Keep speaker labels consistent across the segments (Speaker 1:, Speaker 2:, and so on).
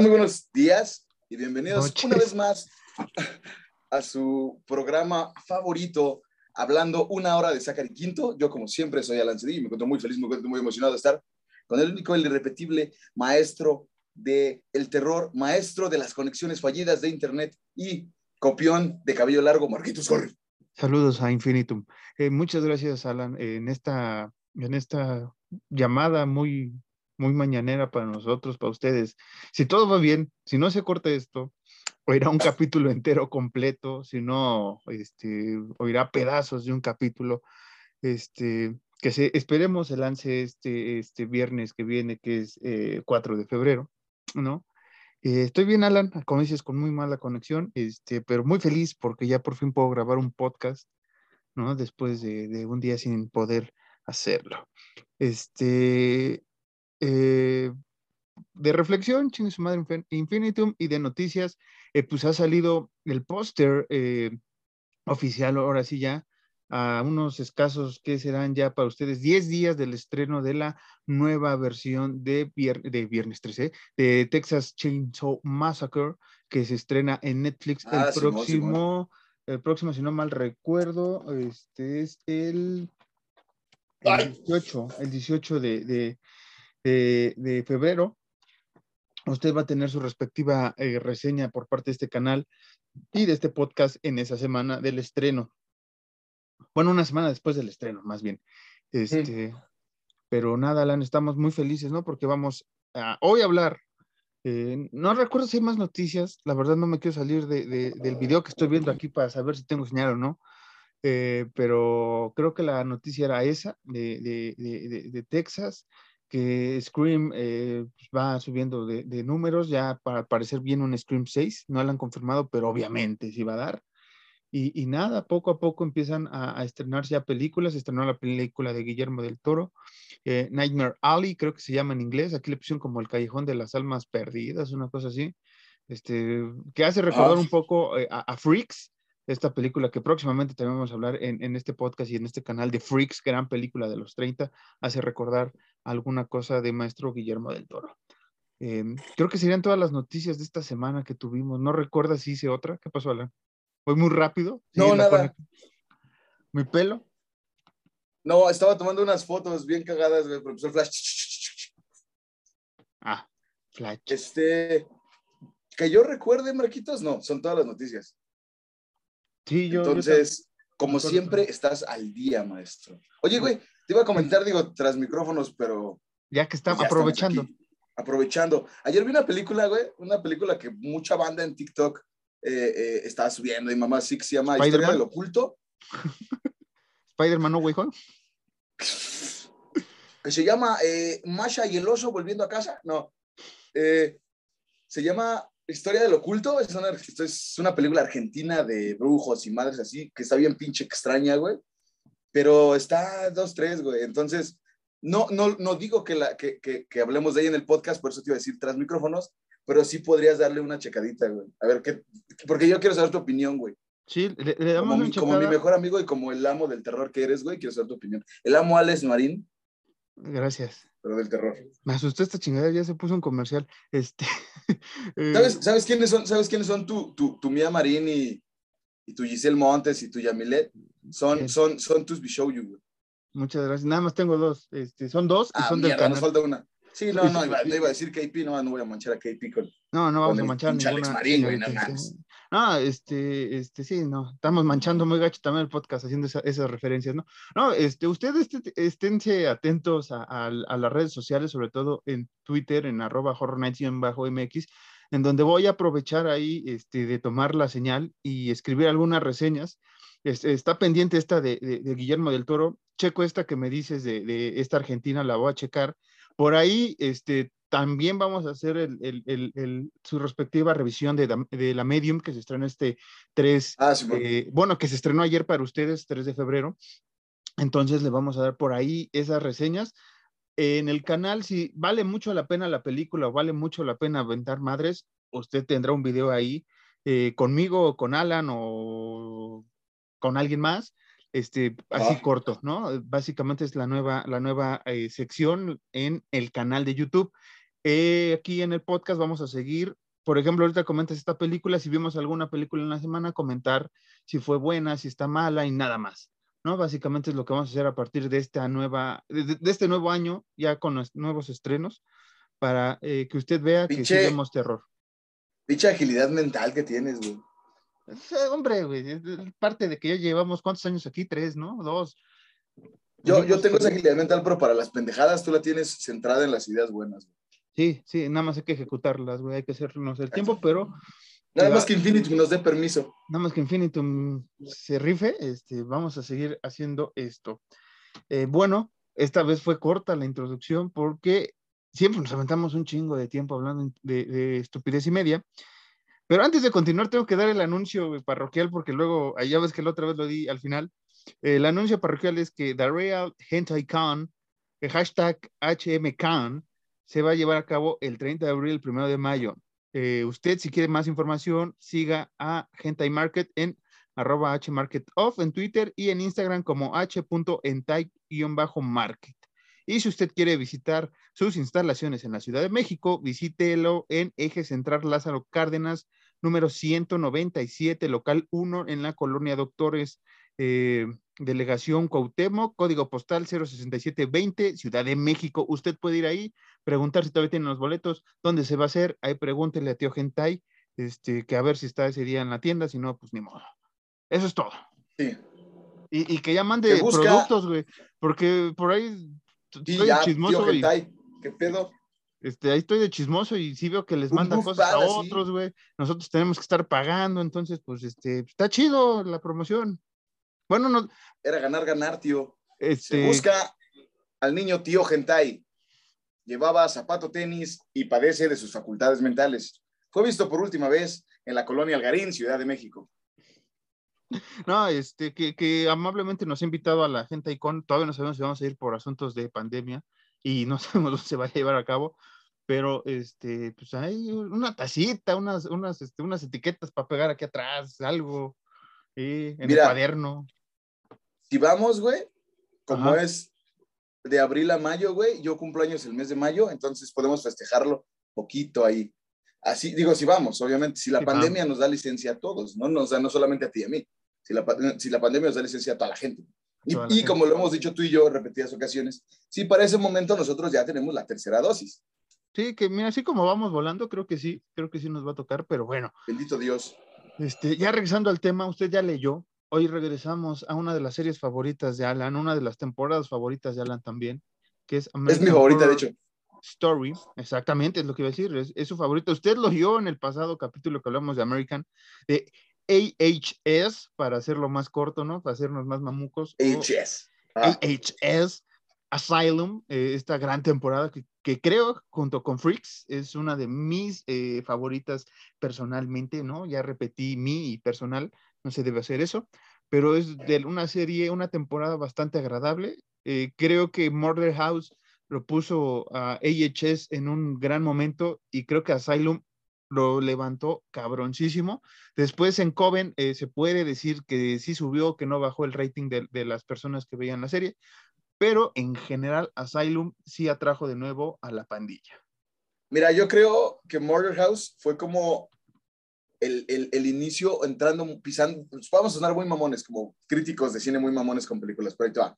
Speaker 1: Muy buenos días y bienvenidos una vez más a su programa favorito, hablando una hora de Zachary Quinto. Yo, como siempre, soy Alan Cedillo y me encuentro muy feliz, me encuentro muy emocionado de estar con el único, el irrepetible maestro del el terror, maestro de las conexiones fallidas de Internet y copión de cabello largo, Marquitos Corre.
Speaker 2: Saludos a Infinitum. Eh, muchas gracias, Alan, en esta, en esta llamada muy muy mañanera para nosotros, para ustedes. Si todo va bien, si no se corta esto, oirá un capítulo entero completo, si no, este, oirá pedazos de un capítulo, este, que se, esperemos se lance este, este viernes que viene, que es 4 eh, de febrero, ¿no? Eh, estoy bien, Alan, como dices, con muy mala conexión, este, pero muy feliz porque ya por fin puedo grabar un podcast, ¿no? Después de, de un día sin poder hacerlo. Este, eh, de reflexión, chingue su madre Infinitum, y de noticias, eh, pues ha salido el póster eh, oficial, ahora sí ya, a unos escasos que serán ya para ustedes 10 días del estreno de la nueva versión de, de Viernes 13, de Texas Chainsaw Massacre, que se estrena en Netflix el ah, próximo, el próximo, si no mal recuerdo, este es el, 18, el 18 de de, febrero. Usted va a tener su respectiva eh, reseña por parte de este canal y de este podcast en esa semana del estreno. Bueno, una semana después del estreno, más bien. Este, Pero nada, Alan, estamos muy felices, ¿no? Porque vamos a hoy a hablar. Eh, no recuerdo si hay más noticias. La verdad, no me quiero salir del video que estoy viendo aquí para saber si tengo señal o no. Eh, pero creo que la noticia era esa de, de Texas que Scream eh, pues, va subiendo de, números, ya para parecer bien un Scream 6, no lo han confirmado, pero obviamente sí va a dar. Y, nada, poco a poco empiezan a, estrenarse ya películas, estrenó la película de Guillermo del Toro, eh, Nightmare Alley, creo que se llama en inglés, aquí le pusieron como el Callejón de las Almas Perdidas, una cosa así, este, que hace recordar un poco eh, a, Freaks, esta película que próximamente también vamos a hablar en, en, este podcast y en este canal de Freaks, gran película de los 30, hace recordar alguna cosa de maestro Guillermo del Toro. Em, creo que serían todas las noticias de esta semana que tuvimos. ¿No recuerdas si hice otra? ¿Qué pasó, Alan? ¿Fue muy rápido?
Speaker 1: No, nada.
Speaker 2: ¿Mi pelo?
Speaker 1: No, estaba tomando unas fotos bien cagadas del profesor Flash.
Speaker 2: Ah, Flash.
Speaker 1: Este, que yo recuerde, Marquitos, no, son todas las noticias.
Speaker 2: Sí, yo.
Speaker 1: Entonces, como siempre, estás al día, maestro. Oye, güey, te iba a comentar, digo, tras micrófonos, pero.
Speaker 2: Ya que estamos aprovechando.
Speaker 1: aprovechando. Ayer vi una película, güey, una película que mucha banda en TikTok eh, eh, estaba subiendo y mamá sí que se llama Historia del Oculto.
Speaker 2: Spider-Man No Home.
Speaker 1: Que se llama eh, Masha y el oso volviendo a casa. No. se llama Historia del Oculto. Es una, es una película argentina de brujos y madres así, que está bien pinche extraña, güey pero está dos, tres, güey. Entonces, no, no, no digo que, la, que, que, hablemos de ella en el podcast, por eso te iba a decir tras micrófonos, pero sí podrías darle una checadita, güey. A ver, ¿qué? Porque yo quiero saber tu opinión, güey.
Speaker 2: Sí, le, damos
Speaker 1: como, mi, como mi mejor amigo y como el amo del terror que eres, güey, quiero saber tu opinión. El amo Alex Marín.
Speaker 2: Gracias.
Speaker 1: Pero del terror.
Speaker 2: Me asustó esta chingada, ya se puso un comercial. Este,
Speaker 1: eh, ¿Sabes, ¿Sabes quiénes son, ¿sabes quiénes son tu, tu, tu Mía Marín y, y tu Giselle Montes y tu Yamilet? Son, son, son tus güey.
Speaker 2: Muchas gracias. Nada más tengo dos. Este, son dos
Speaker 1: y ah,
Speaker 2: son
Speaker 1: del canal. nos falta una. Sí, no, no, iba, no iba a decir KP, no, no voy a manchar a KP con.
Speaker 2: No, no vamos
Speaker 1: a
Speaker 2: manchar
Speaker 1: ninguna. Alex Marín, güey, nada más.
Speaker 2: No, este, este, sí, no, estamos manchando muy gacho también el podcast haciendo esas referencias, ¿no? No, este, ustedes esténse atentos a, a, a, las redes sociales, sobre todo en Twitter, en arroba bajo mx en donde voy a aprovechar ahí este, de tomar la señal y escribir algunas reseñas está pendiente esta de, Guillermo del Toro. Checo esta que me dices de, esta Argentina, la voy a checar. Por ahí, este, también vamos a hacer su respectiva revisión de, la Medium que se estrenó este 3,
Speaker 1: ah,
Speaker 2: eh, bueno. que se estrenó ayer para ustedes, 3 de febrero. Entonces le vamos a dar por ahí esas reseñas. En el canal, si vale mucho la pena la película o vale mucho la pena aventar madres, usted tendrá un video ahí eh, conmigo o con Alan o con alguien más, este, así corto, ¿no? Básicamente es la nueva, la nueva eh, sección en el canal de YouTube. Eh, aquí en el podcast vamos a seguir. Por ejemplo, ahorita comentas esta película, si vimos alguna película en la semana, comentar si fue buena, si está mala y nada más. ¿no? Básicamente es lo que vamos a hacer a partir de esta nueva, de, este nuevo año, ya con los nuevos estrenos, para eh, que usted vea que sí vemos terror.
Speaker 1: Dicha agilidad mental que tienes, güey.
Speaker 2: Eh, hombre, güey, es parte de que ya llevamos cuántos años aquí, tres, ¿no? Dos.
Speaker 1: Yo, yo tengo esa agilidad mental, pero para las pendejadas tú la tienes centrada en las ideas buenas. Güey.
Speaker 2: Sí, sí, nada más hay que ejecutarlas, güey, hay que hacernos el tiempo, pero
Speaker 1: Nada más que Infinitum nos dé permiso.
Speaker 2: Nada más que Infinitum se rife, este, vamos a seguir haciendo esto. Eh, bueno, esta vez fue corta la introducción porque siempre nos aventamos un chingo de tiempo hablando de, estupidez y media. Pero antes de continuar, tengo que dar el anuncio parroquial porque luego, ya ves que la otra vez lo di al final. El anuncio parroquial es que The Real Hentai Con, el hashtag HMCon, se va a llevar a cabo el 30 de abril, el 1 de mayo. Eh, usted, si quiere más información, siga a Hentai Market en arroba hmarketoff en Twitter y en Instagram como h.entai-market. Y si usted quiere visitar sus instalaciones en la Ciudad de México, visítelo en Eje Central Lázaro Cárdenas, número 197, local 1, en la colonia Doctores, eh, Delegación Cuauhtémoc, código postal 06720, Ciudad de México. Usted puede ir ahí, preguntar si todavía tienen los boletos, dónde se va a hacer, ahí pregúntele a tío Gentai, este, que a ver si está ese día en la tienda, si no, pues ni modo. Eso es todo.
Speaker 1: Sí.
Speaker 2: Y, que ya mande productos, güey, porque por ahí
Speaker 1: estoy de chismoso. Tío ¿Qué pedo?
Speaker 2: Este, ahí estoy de chismoso y sí veo que les mandan cosas a otros, güey. Nosotros tenemos que estar pagando, entonces, pues, este, está chido la promoción. Bueno, no.
Speaker 1: Era ganar, ganar, tío. Este... Se busca al niño tío Gentai llevaba zapato tenis y padece de sus facultades mentales. Fue visto por última vez en la colonia Algarín, Ciudad de México.
Speaker 2: No, este, que, amablemente nos ha invitado a la gente Icon. Todavía no sabemos si vamos a ir por asuntos de pandemia y no sabemos dónde se va a llevar a cabo, pero este, pues hay una tacita, unas, unas, este, unas etiquetas para pegar aquí atrás, algo, en el cuaderno.
Speaker 1: Si vamos, güey, como es de abril a mayo, güey. Yo cumplo años el mes de mayo, entonces podemos festejarlo poquito ahí. Así, digo, si vamos, obviamente, si la pandemia nos da licencia a todos, ¿no? Nos da no solamente a ti y a mí, si la, si la pandemia nos da licencia a toda la gente. Y, como lo hemos dicho tú y yo en repetidas ocasiones, sí, para ese momento nosotros ya tenemos la tercera dosis.
Speaker 2: Sí, que mira, así como vamos volando, creo que sí, creo que sí nos va a tocar, pero bueno.
Speaker 1: Bendito Dios.
Speaker 2: Este, ya regresando al tema, usted ya leyó Hoy regresamos a una de las series favoritas de Alan, una de las temporadas favoritas de Alan también, que es
Speaker 1: Es mi favorita, de hecho.
Speaker 2: Story, exactamente, es lo que iba a decir, es, su favorita. Usted lo vio en el pasado capítulo que hablamos de American, de AHS, para hacerlo más corto, ¿no? Para hacernos más mamucos.
Speaker 1: AHS.
Speaker 2: AHS, Asylum, eh, esta gran temporada que, que, creo, junto con Freaks, es una de mis eh, favoritas personalmente, ¿no? Ya repetí mi personal, no se debe hacer eso, pero es de una serie, una temporada bastante agradable. Eh, creo que Murder House lo puso a AHS en un gran momento y creo que Asylum lo levantó cabroncísimo. Después en Coven eh, se puede decir que sí subió, que no bajó el rating de, las personas que veían la serie, pero en general Asylum sí atrajo de nuevo a la pandilla.
Speaker 1: Mira, yo creo que Murder House fue como el, el, inicio entrando, pisando, pues vamos a sonar muy mamones, como críticos de cine muy mamones con películas, pero ahí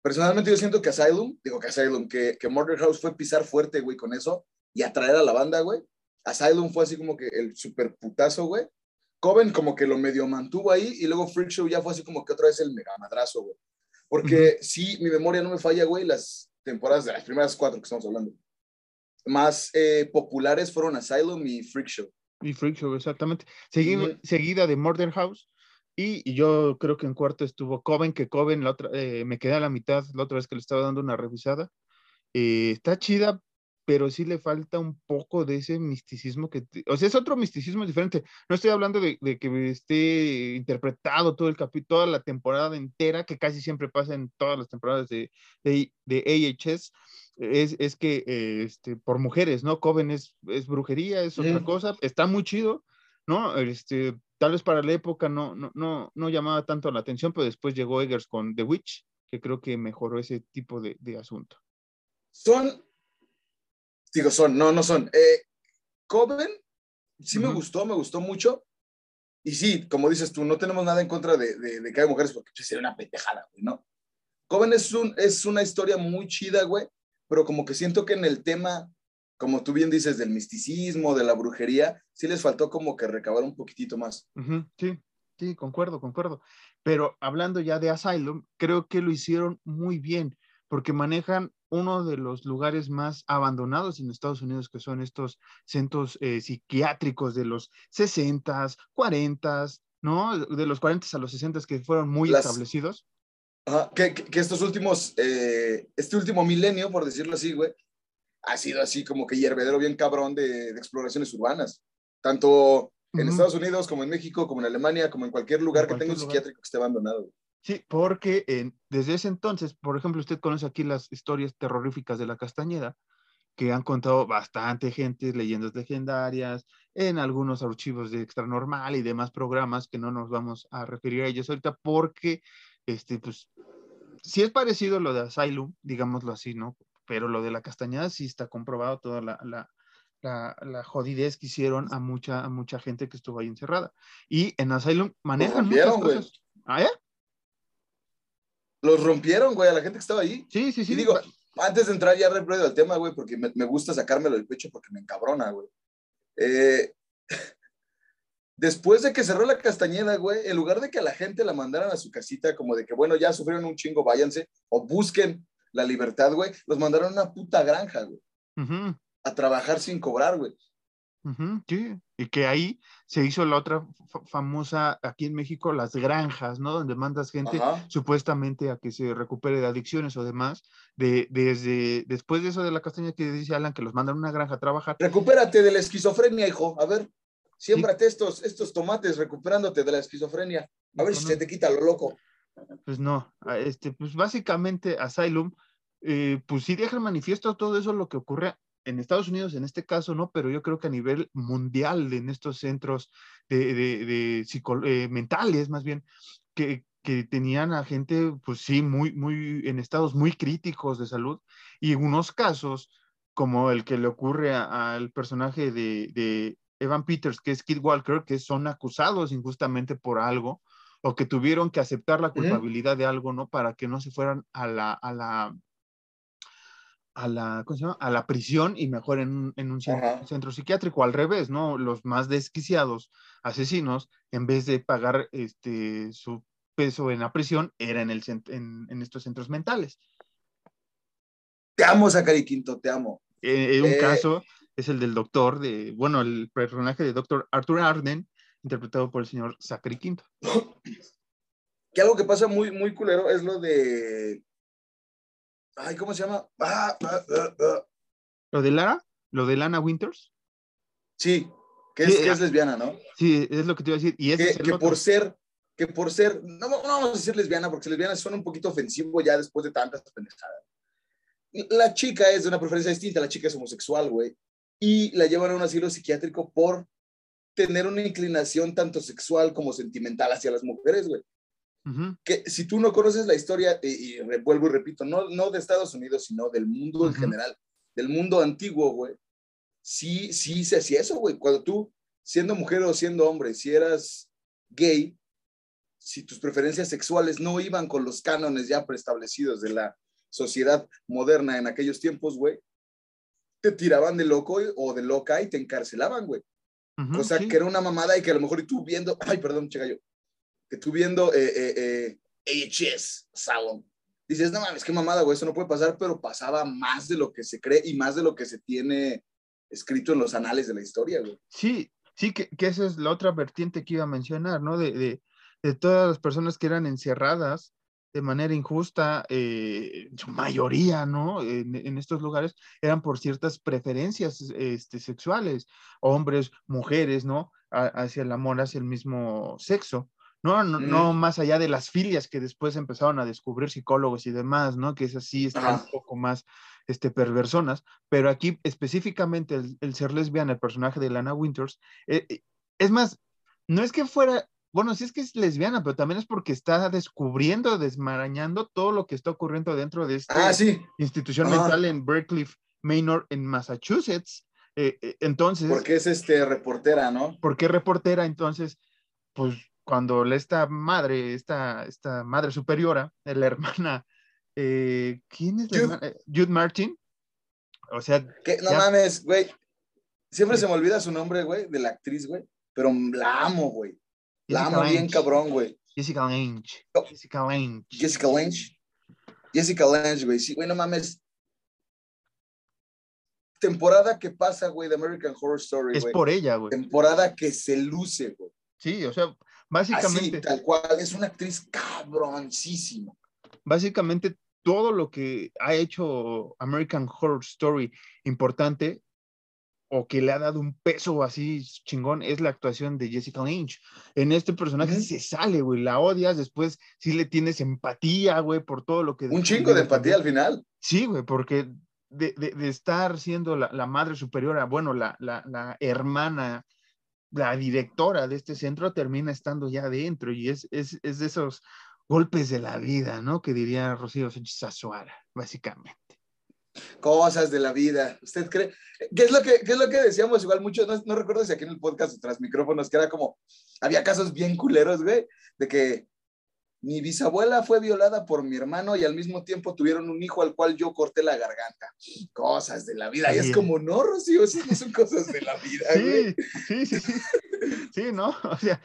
Speaker 1: Personalmente yo siento que Asylum, digo que Asylum, que, que Murder House fue pisar fuerte, güey, con eso y atraer a la banda, güey. Asylum fue así como que el super putazo, güey. Coven como que lo medio mantuvo ahí y luego Freak Show ya fue así como que otra vez el mega madrazo, güey. Porque sí, mi memoria no me falla, güey, las temporadas de las primeras cuatro que estamos hablando. Más eh, populares fueron Asylum y Freak Show.
Speaker 2: Y Freak Show, exactamente. Seguida de Murder House. Y, yo creo que en cuarto estuvo Coven, que Coven la otra, eh, me quedé a la mitad la otra vez que le estaba dando una revisada. Eh, está chida, pero sí le falta un poco de ese misticismo que, o sea, es otro misticismo diferente. No estoy hablando de, que esté interpretado todo el capítulo, toda la temporada entera, que casi siempre pasa en todas las temporadas de, de, de AHS, es, es que eh, este, por mujeres, ¿no? Coven es, es brujería, es otra cosa, está muy chido, ¿no? Este, tal vez para la época no, no, no, no llamaba tanto la atención, pero después llegó Eggers con The Witch, que creo que mejoró ese tipo de, de asunto.
Speaker 1: Son, Digo, son, no, no son. Eh, Coven, sí me gustó, me gustó mucho. Y sí, como dices tú, no tenemos nada en contra de, de, de que haya mujeres porque pues, sería una pendejada, güey, ¿no? Coven es, un, es una historia muy chida, güey, pero como que siento que en el tema, como tú bien dices, del misticismo, de la brujería, sí les faltó como que recabar un poquitito más.
Speaker 2: Sí, sí, concuerdo, concuerdo. Pero hablando ya de Asylum, creo que lo hicieron muy bien, porque manejan uno de los lugares más abandonados en Estados Unidos, que son estos centros eh, psiquiátricos de los 60s, 40s, ¿no? De los 40 a los 60 que fueron muy
Speaker 1: Las-
Speaker 2: establecidos.
Speaker 1: Ajá, que, que- estos últimos, eh, este último milenio, por decirlo así, güey, ha sido así como que hiervedero bien cabrón de, de exploraciones urbanas. Tanto en
Speaker 2: Ujú.
Speaker 1: Estados Unidos como en México, como en Alemania, como en cualquier lugar
Speaker 2: En
Speaker 1: que tenga un
Speaker 2: cualquier lugar.
Speaker 1: psiquiátrico que esté abandonado. güey.
Speaker 2: Sí, porque eh, desde ese entonces, por ejemplo, usted conoce aquí las historias terroríficas de la Castañeda, que han contado bastante gente, leyendas legendarias, en algunos archivos de Extranormal y demás programas que no nos vamos a referir a ellos ahorita porque, este, pues, sí es parecido lo de Asylum, digámoslo así, ¿no? Pero lo de la Castañeda sí está comprobado toda la, la, la, la jodidez que hicieron a mucha, a mucha gente que estuvo ahí encerrada. Y en Asylum manejan muchas cosas. ¿Ah, eh?
Speaker 1: Los rompieron, güey, a la gente que estaba ahí.
Speaker 2: Sí, sí, sí.
Speaker 1: y digo,
Speaker 2: va-
Speaker 1: antes de entrar ya rápido al tema, güey, porque me, me gusta sacármelo del pecho porque me encabrona, güey. Eh, después de que cerró la Castañeda, güey, en lugar de que a la gente la mandaran a su casita, como de que, bueno, ya sufrieron un chingo, váyanse, o busquen la libertad, güey, los mandaron a una puta granja, güey, a trabajar sin cobrar, güey.
Speaker 2: Sí. Y que ahí se hizo la otra fa- famosa aquí en México, las granjas, ¿no? Donde mandas gente
Speaker 1: Ajá.
Speaker 2: supuestamente a que se recupere de adicciones o demás. De, desde después de eso de la castaña que dice Alan, que los mandan a una granja a trabajar.
Speaker 1: Recupérate de la esquizofrenia, hijo. A ver, siémbrate estos, estos tomates recuperándote de la esquizofrenia. A ver si se te quita lo loco.
Speaker 2: Pues no, este, pues básicamente Asylum, eh, pues sí deja manifiesto todo eso lo que ocurre en Estados Unidos en este caso, ¿no? Pero yo creo que a nivel mundial en estos centros de, de, de psico- eh, mentales, más bien, que, que tenían a gente, pues sí, muy, muy, en estados muy críticos de salud, y en unos casos, como el que le ocurre al personaje de, de Evan Peters, que es Kid Walker, que son acusados injustamente por algo, o que tuvieron que aceptar la culpabilidad de algo, ¿no? Para que no se fueran a la, a la, a la, ¿cómo se llama? A la prisión y mejor en, un- en un centro psiquiátrico, al revés, ¿no? Los más desquiciados asesinos, en vez de pagar este, su peso en la prisión, era en, el, en, en estos centros mentales.
Speaker 1: Te amo, Zachary Quinto, te amo.
Speaker 2: Eh, un
Speaker 1: Eh,
Speaker 2: caso es el del doctor, de, bueno, el personaje de doctor Arthur Arden, interpretado por el señor Zachary Quinto.
Speaker 1: Que algo que pasa muy, muy culero es lo de. Ay, ¿cómo se llama? Ah, ah, ah.
Speaker 2: Lo de Lara, lo de Lana Winters,
Speaker 1: Sí, que es,
Speaker 2: Sí,
Speaker 1: que es lesbiana, ¿no?
Speaker 2: sí, es lo que te iba a decir. Y ese
Speaker 1: Que,
Speaker 2: es el
Speaker 1: que
Speaker 2: otro.
Speaker 1: por ser, que por ser, no, no vamos a decir lesbiana, porque lesbiana suena un poquito ofensivo ya después de tantas pendejadas. La chica es de una preferencia distinta, la chica es homosexual, güey, y la llevan a un asilo psiquiátrico por tener una inclinación tanto sexual como sentimental hacia las mujeres, güey. Que si tú no conoces la historia, y, y vuelvo y repito, no, no de Estados Unidos, sino del mundo en
Speaker 2: Ujú.
Speaker 1: general, del mundo antiguo, güey, sí, sí se hacía eso, güey. Cuando tú, siendo mujer o siendo hombre, si eras gay, si tus preferencias sexuales no iban con los cánones ya preestablecidos de la sociedad moderna en aquellos tiempos, güey, te tiraban de loco o de loca y te encarcelaban, güey.
Speaker 2: ujú,
Speaker 1: Cosa
Speaker 2: sí.
Speaker 1: que era una mamada y que a lo mejor y tú viendo, ay, perdón, checa yo, que tú viendo eh, eh, eh, AHS Salon, dices, no mames, qué mamada, güey, eso no puede pasar, pero pasaba más de lo que se cree y más de lo que se tiene escrito en los anales de la historia, güey.
Speaker 2: Sí, sí, que, que esa es la otra vertiente que iba a mencionar, ¿no? De, de, de todas las personas que eran encerradas de manera injusta, eh, su mayoría, ¿no? En, en estos lugares eran por ciertas preferencias este, sexuales, hombres, mujeres, ¿no? A- hacia el amor, hacia el mismo sexo. No, no, más allá de las filias que después empezaron a descubrir psicólogos y demás, ¿no? Que esas sí están un poco más este, perversonas, pero aquí específicamente el, el ser lesbiana, el personaje de Lana Winters, eh, eh, es más, no es que fuera, bueno, sí es que es lesbiana, pero también es porque está descubriendo, desmarañando todo lo que está ocurriendo dentro de esta
Speaker 1: Ah, sí,
Speaker 2: institución
Speaker 1: Ajá.
Speaker 2: mental en Berkeley, Manor en Massachusetts. Eh, eh, entonces.
Speaker 1: Porque es este reportera, ¿no?
Speaker 2: Porque es reportera, entonces, pues cuando esta madre, esta, esta madre superiora, la hermana, eh, ¿quién es la
Speaker 1: Jude.
Speaker 2: hermana? Jude Martin. O sea,
Speaker 1: no
Speaker 2: ya-
Speaker 1: mames, güey. Siempre se me olvida su nombre, güey, de la actriz, güey. Pero la amo, güey. La amo bien cabrón, güey.
Speaker 2: Jessica Lange. Jessica Lange.
Speaker 1: Jessica Lange. Jessica Lange, güey. Sí, güey, no mames. Temporada que pasa, güey, de American Horror Story,
Speaker 2: Es por ella, güey.
Speaker 1: Temporada que se luce, güey.
Speaker 2: Sí, o sea,
Speaker 1: Así,
Speaker 2: básicamente,
Speaker 1: tal cual. Es una actriz cabroncísima.
Speaker 2: básicamente todo lo que ha hecho American Horror Story importante o que le ha dado un peso así chingón es la actuación de Jessica Lange. En este personaje se sale, güey, la odias, después sí le tienes empatía, güey, por todo lo que...
Speaker 1: Un chingo de empatía al final.
Speaker 2: Sí, güey, porque de, de- de estar siendo la, la madre superiora, bueno, la, la, la hermana, la directora de este centro termina estando ya adentro y es, es, es de esos golpes de la vida, ¿no? Que diría Rocío Sánchez Azuara, básicamente.
Speaker 1: Cosas de la vida. ¿Usted cree? ¿Qué es lo que, qué es lo que decíamos igual mucho? No, no recuerdo si aquí en el podcast tras micrófonos, que era como, había casos bien culeros, güey, de que mi bisabuela fue violada por mi hermano y al mismo tiempo tuvieron un hijo al cual yo corté la garganta. Cosas de la vida. Y es
Speaker 2: Sí.
Speaker 1: como, no, Rocío, esas no son cosas de la vida.
Speaker 2: Sí, sí, sí, sí. Sí, ¿no? O sea,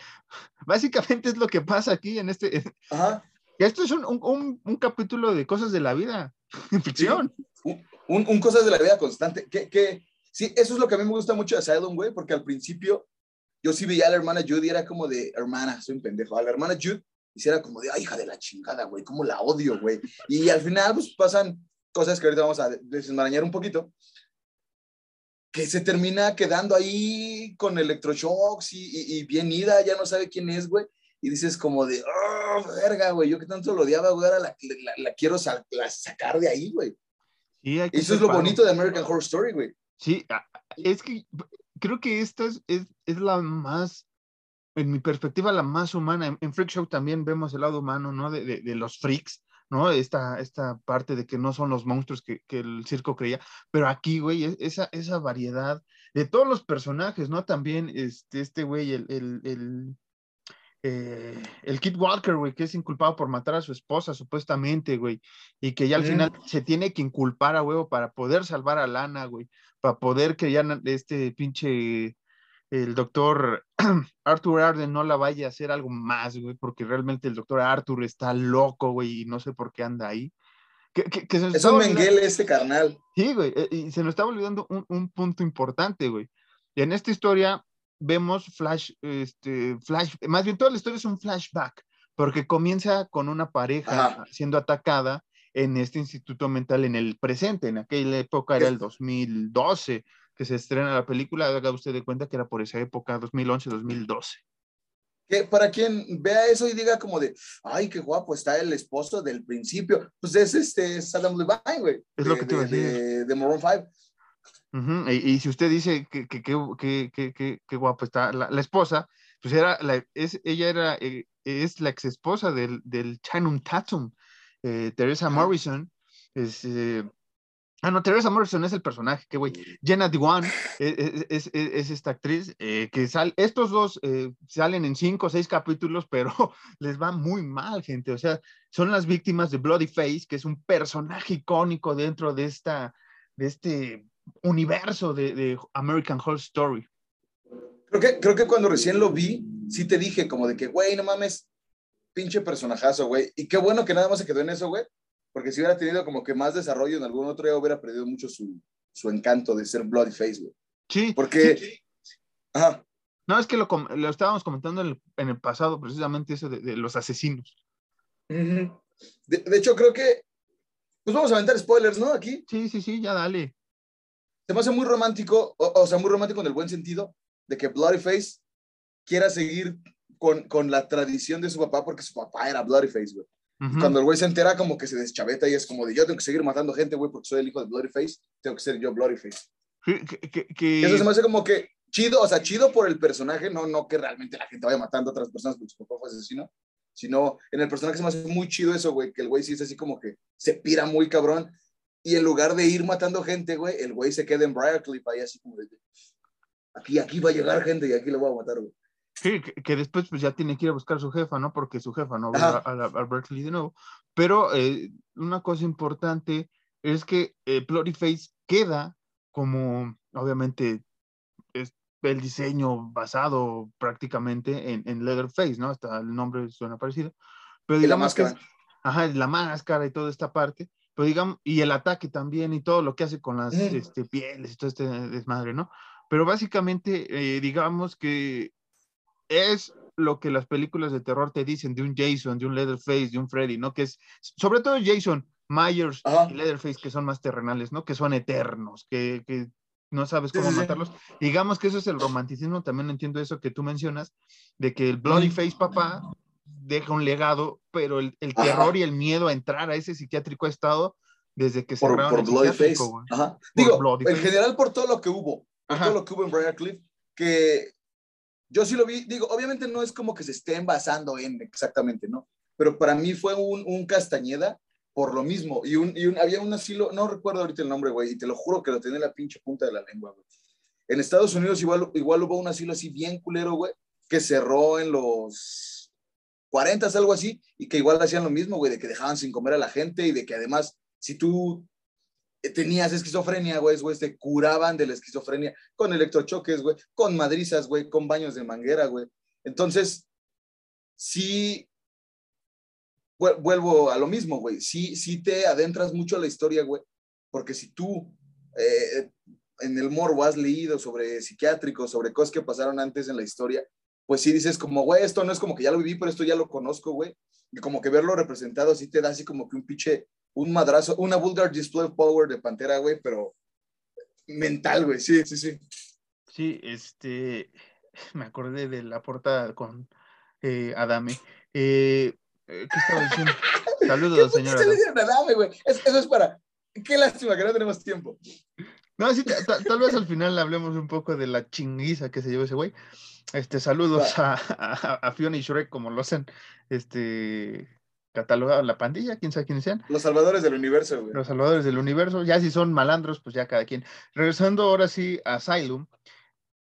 Speaker 2: básicamente es lo que pasa aquí en este...
Speaker 1: Ajá.
Speaker 2: Esto es un, un, un- capítulo de cosas de la vida, en ficción.
Speaker 1: Un, un cosas de la vida constante. Que, que, sí, eso es lo que a mí me gusta mucho de Asylum, güey, porque al principio yo sí veía a la hermana Judy y era como de, hermana, soy un pendejo. A la hermana Judy hiciera como de, ay, hija de la chingada, güey, cómo la odio, güey. Y al final, pues pasan cosas que ahorita vamos a desenmarañar un poquito, que se termina quedando ahí con electroshocks y, y, y bien ida, ya no sabe quién es, güey. Y dices como de, oh, verga, güey, yo que tanto lo odiaba, güey, ahora la, la, la quiero sa la sacar de ahí, güey.
Speaker 2: Sí,
Speaker 1: Eso es lo bonito de American Horror Story, güey.
Speaker 2: Sí, es que creo que esta es, es, es la más, en mi perspectiva, la más humana. En, en Freak Show también vemos el lado humano, ¿no? De, de, de los freaks, ¿no? Esta, esta parte de que no son los monstruos que, que el circo creía. Pero aquí, güey, es- esa, esa variedad de todos los personajes, ¿no? También este, este güey, el, el, el, eh, el Kid Walker, güey, que es inculpado por matar a su esposa, supuestamente, güey, y que ya al final se tiene que inculpar a huevo para poder salvar a Lana, güey, para poder que ya este pinche, el doctor Arthur Arden no la vaya a hacer algo más, güey, porque realmente el doctor Arthur está loco, güey, y no sé por qué anda ahí. Que, que- que
Speaker 1: Es un menguele este carnal.
Speaker 2: Sí, güey, eh, y se nos estaba olvidando un, un punto importante, güey. Y en esta historia vemos flash, este, flash, más bien toda la historia es un flashback, porque comienza con una pareja
Speaker 1: Ajá.
Speaker 2: siendo atacada en este instituto mental en el presente, en aquella época era el 2012 que se estrena la película, haga usted de cuenta que era por esa época, 2011, 2012.
Speaker 1: Que para quien vea eso y diga como de, ay, qué guapo está el esposo del principio, pues es este Saddam Levine, güey.
Speaker 2: Es lo que te
Speaker 1: de,
Speaker 2: decir.
Speaker 1: de, de Maroon 5.
Speaker 2: Ujú, Y, y si usted dice que que, que, que, que, que- guapo está la, la esposa, pues era la, es, ella era, eh, es la ex esposa del, del Channing Tatum, eh, Teresa. Morrison. Es, eh, ah, no, Teresa Morrison es el personaje, que güey. Jenna Dewan es, es, es- es esta actriz eh, que sale, estos dos eh, salen en cinco o seis capítulos, pero les va muy mal, gente. O sea, son las víctimas de Bloody Face, que es un personaje icónico dentro de esta, de este universo de, de American Horror Story.
Speaker 1: Creo que, creo que cuando recién lo vi, sí te dije como de que, güey, no mames, pinche personajazo, güey. Y qué bueno que nada más se quedó en eso, güey. Porque si hubiera tenido como que más desarrollo en algún otro, ya hubiera perdido mucho su, su encanto de ser Bloody Face, güey.
Speaker 2: Sí,
Speaker 1: Porque,
Speaker 2: sí.
Speaker 1: ajá,
Speaker 2: no es que lo, lo estábamos comentando en el, en el pasado, precisamente eso de, de los asesinos.
Speaker 1: De, de hecho, creo que, pues vamos a aventar spoilers, ¿no? Aquí.
Speaker 2: Sí, sí, sí, ya dale.
Speaker 1: Se me hace muy romántico, o, o sea, muy romántico en el buen sentido, de que Bloody Face quiera seguir con, con la tradición de su papá, porque su papá era Bloody Face,
Speaker 2: Ujú.
Speaker 1: Cuando el güey se entera, como que se deschaveta y es como de yo tengo que seguir matando gente, güey, porque soy el hijo de Bloody Face, tengo que ser yo Bloody Face.
Speaker 2: Sí, que- que- que-
Speaker 1: Eso se me hace como que chido, o sea, chido por el personaje, no, no que realmente la gente vaya matando a otras personas porque su papá fue asesino, sino en el personaje se me hace muy chido eso, güey, que el güey sí es así como que se pira muy cabrón. y en lugar de ir matando gente, güey, el güey se queda en Briarcliff ahí así como de, aquí, aquí va a llegar gente y aquí lo voy a matar, güey.
Speaker 2: Sí, que, después pues ya tiene que ir a buscar a su jefa, ¿no? Porque su jefa no va a, a, Berkeley de nuevo. Pero eh, una cosa importante es que eh, Face queda como, obviamente, es el diseño basado prácticamente en, en Leatherface, ¿no? Hasta el nombre suena parecido. Pero digamos que ajá, la máscara y toda esta parte, pero digamos, y el ataque también y todo lo que hace con las este, pieles y todo este desmadre, ¿no? Pero básicamente, eh, digamos que es lo que las películas de terror te dicen de un Jason, de un Leatherface, de un Freddy, ¿no? Que es, sobre todo Jason, Myers y Leatherface, que son más terrenales, ¿no? Que son eternos, que, que no sabes cómo matarlos. Digamos que eso es el romanticismo, también entiendo eso que tú mencionas, de que el Bloody Face papá deja un legado, pero el, el terror y el miedo a entrar a ese psiquiátrico estado desde que se
Speaker 1: por, por Bloody Face. Digo, en general por todo lo que hubo, por todo lo que hubo en Briar Cliff, que yo sí lo vi, digo, obviamente no es como que se estén basando en exactamente, ¿no? Pero para mí fue un, un Castañeda por lo mismo. Y, un, y un, había un asilo, no recuerdo ahorita el nombre, güey, y te lo juro que lo tenía en la pinche punta de la lengua, güey. En Estados Unidos igual, igual hubo un asilo así bien culero, güey, que cerró en los 40, algo así, y que igual hacían lo mismo, güey, de que dejaban sin comer a la gente y de que además, si tú tenías esquizofrenia, güey, güey, te curaban de la esquizofrenia con electrochoques, güey, con madrizas, güey, con baños de manguera, güey. Entonces, sí, vuelvo a lo mismo, güey, sí, sí te adentras mucho a la historia, güey, porque si tú eh, en el morbo has leído sobre psiquiátricos, sobre cosas que pasaron antes en la historia, pues sí dices como, güey, esto no es como que ya lo viví, pero esto ya lo conozco, güey. Y como que verlo representado así te da así como que un pinche un madrazo, una vulgar display of power de Pantera, güey, pero mental, güey, sí, sí, sí.
Speaker 2: Sí, este, me acordé de la portada con eh, Adame. Eh, eh, ¿Qué estaba diciendo? Saludos, señora.
Speaker 1: ¿Qué Adame, güey? eso es para, qué lástima que no tenemos tiempo.
Speaker 2: No, sí, tal vez al final hablemos un poco de la chinguiza que se llevó ese güey. Este, saludos a, a, a, Fiona y Shrek, como lo hacen, este, catalogado la pandilla, quién sabe quiénes sean.
Speaker 1: Los salvadores del universo, güey.
Speaker 2: Los salvadores del universo, ya si son malandros, pues ya cada quien. Regresando ahora sí a Asylum,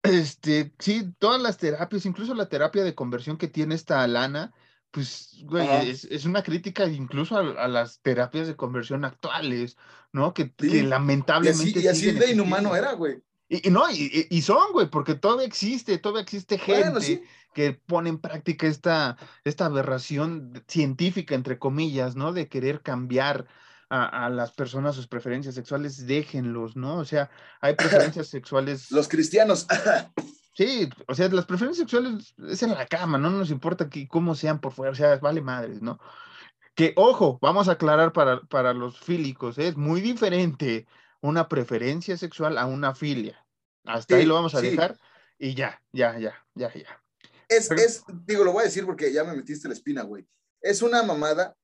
Speaker 2: este, sí, todas las terapias, incluso la terapia de conversión que tiene esta Lana, pues, güey, es, una crítica incluso a, las terapias de conversión actuales, ¿no? Que, lamentablemente.
Speaker 1: Y así, de inhumano era, güey.
Speaker 2: Y, no, y, son, güey, porque todavía existe, todavía existe gente que pone en práctica esta, esta aberración científica, entre comillas, ¿no? De querer cambiar a, las personas sus preferencias sexuales, déjenlos, ¿no? O sea, hay preferencias sexuales.
Speaker 1: Los cristianos.
Speaker 2: Sí, o sea, las preferencias sexuales es en la cama, no nos importa que, cómo sean por fuera, o sea, vale madres, ¿no? Que, ojo, vamos a aclarar para, para los fílicos, es muy diferente una preferencia sexual a una filia. Hasta ahí lo vamos a dejar y ya, ya, ya, ya, ya.
Speaker 1: Es, es, digo, lo voy a decir porque ya me metiste la espina, güey. Es una mamada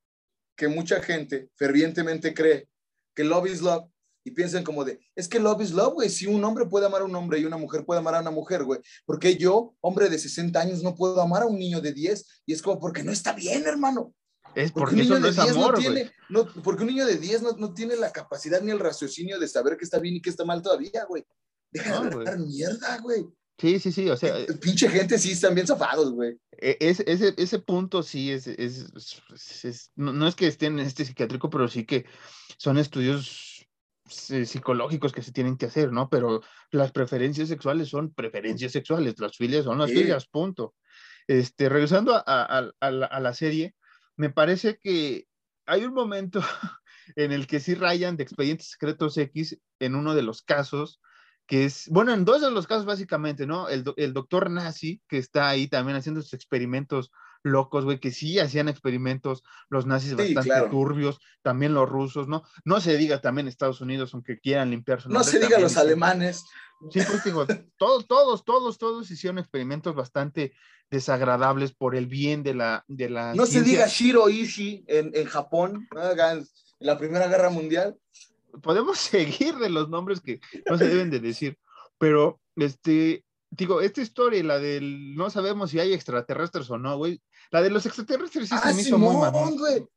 Speaker 1: que mucha gente fervientemente cree que love is love y piensan como de, es que love is love, güey. Si un hombre puede amar a un hombre y una mujer puede amar a una mujer, güey, ¿por qué yo, hombre de 60 años, no puedo amar a un niño de 10? Y es como, porque no está bien, hermano.
Speaker 2: Es porque, eso no es amor,
Speaker 1: no tiene, no, porque un niño de 10 no, no, tiene la capacidad ni el raciocinio de saber qué está bien y qué está mal todavía, güey. Deja de hablar mierda, güey.
Speaker 2: Sí, sí, sí, o sea.
Speaker 1: Pinche gente sí están bien zafados, güey.
Speaker 2: E, ese, ese, ese punto sí es, es, es, no, es que estén en este psiquiátrico, pero sí que son estudios psicológicos que se tienen que hacer, ¿no? Pero las preferencias sexuales son preferencias sexuales, las filias son las filias, punto. Este, regresando a, a, a, la, a la serie, me parece que hay un momento en el que sí rayan de expedientes secretos X en uno de los casos que es, bueno, en dos de los casos básicamente, ¿no? El, el doctor nazi, que está ahí también haciendo sus experimentos locos, güey, que sí hacían experimentos los nazis bastante turbios, también los rusos, ¿no? No se diga también Estados Unidos, aunque quieran limpiar su
Speaker 1: No se diga los alemanes.
Speaker 2: Sí, pues digo, todos, todos, todos, todos hicieron experimentos bastante desagradables por el bien de la... De la
Speaker 1: no se diga Shiro Ishii en, en Japón, en la Primera Guerra Mundial
Speaker 2: podemos seguir de los nombres que no se deben de decir, pero este, digo, esta historia, la del no sabemos si hay extraterrestres o no, güey. La de los extraterrestres sí se ah, me hizo muy,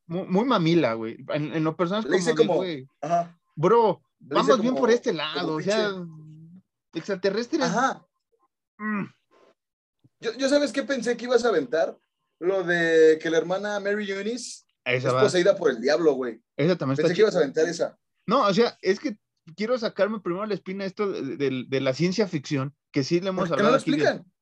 Speaker 2: muy, muy, mamila, güey. En, lo personal,
Speaker 1: como, como güey.
Speaker 2: bro, vamos bien por este lado, o sea, extraterrestres.
Speaker 1: Ajá.
Speaker 2: mm,
Speaker 1: Yo, yo sabes qué pensé que ibas a aventar? Lo de que la hermana Mary Eunice
Speaker 2: esa
Speaker 1: es
Speaker 2: va,
Speaker 1: poseída por el diablo, güey.
Speaker 2: esa también está
Speaker 1: Pensé que ibas a aventar esa.
Speaker 2: No, o sea, es que quiero sacarme primero la espina esto de, de- de la ciencia ficción, que sí le hemos
Speaker 1: ¿Por qué no
Speaker 2: hablado
Speaker 1: lo
Speaker 2: aquí. de-
Speaker 1: explican?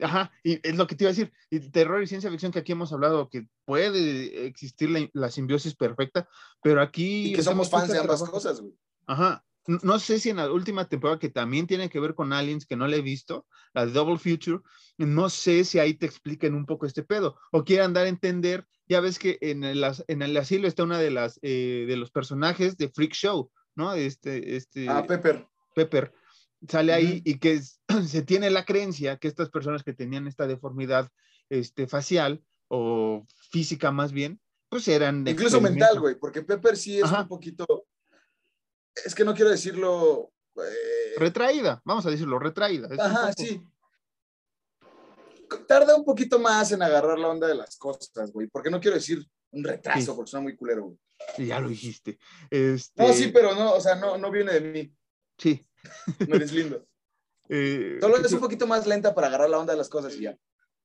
Speaker 2: Ajá, y es lo que te iba a decir, y terror y ciencia ficción que aquí hemos hablado, que puede existir la, la simbiosis perfecta, pero aquí...
Speaker 1: Y que somos fans de ambas
Speaker 2: trabajo.
Speaker 1: cosas, güey.
Speaker 2: Ajá, no sé si en la última temporada que también tiene que ver con aliens, que no le he visto, la de Double Future, no sé si ahí te expliquen un poco este pedo, o quieran dar a entender, ya ves que en el, en el asilo está una de las, eh, de los personajes de Freak Show, ¿no? Este, este...
Speaker 1: Ah, Pepper.
Speaker 2: Pepper sale ahí y que es- se tiene la creencia que estas personas que tenían esta deformidad este, facial o física más bien, pues eran... de
Speaker 1: Incluso mental, güey, porque Pepper sí es
Speaker 2: Ajá.
Speaker 1: un poquito. Es que no quiero decirlo. eh,
Speaker 2: Retraída, vamos a decirlo, retraída. es
Speaker 1: Ajá,
Speaker 2: poco-
Speaker 1: sí. Tarda un poquito más en agarrar la onda de las cosas, güey. Porque no quiero decir un retraso,
Speaker 2: Sí.
Speaker 1: porque suena muy culero, güey.
Speaker 2: Ya lo dijiste. Este,
Speaker 1: No, sí, pero no, o sea, no, no viene de mí.
Speaker 2: sí.
Speaker 1: Me deslindo.
Speaker 2: eh,
Speaker 1: Solo es un poquito más lenta para agarrar la onda de las cosas y ya.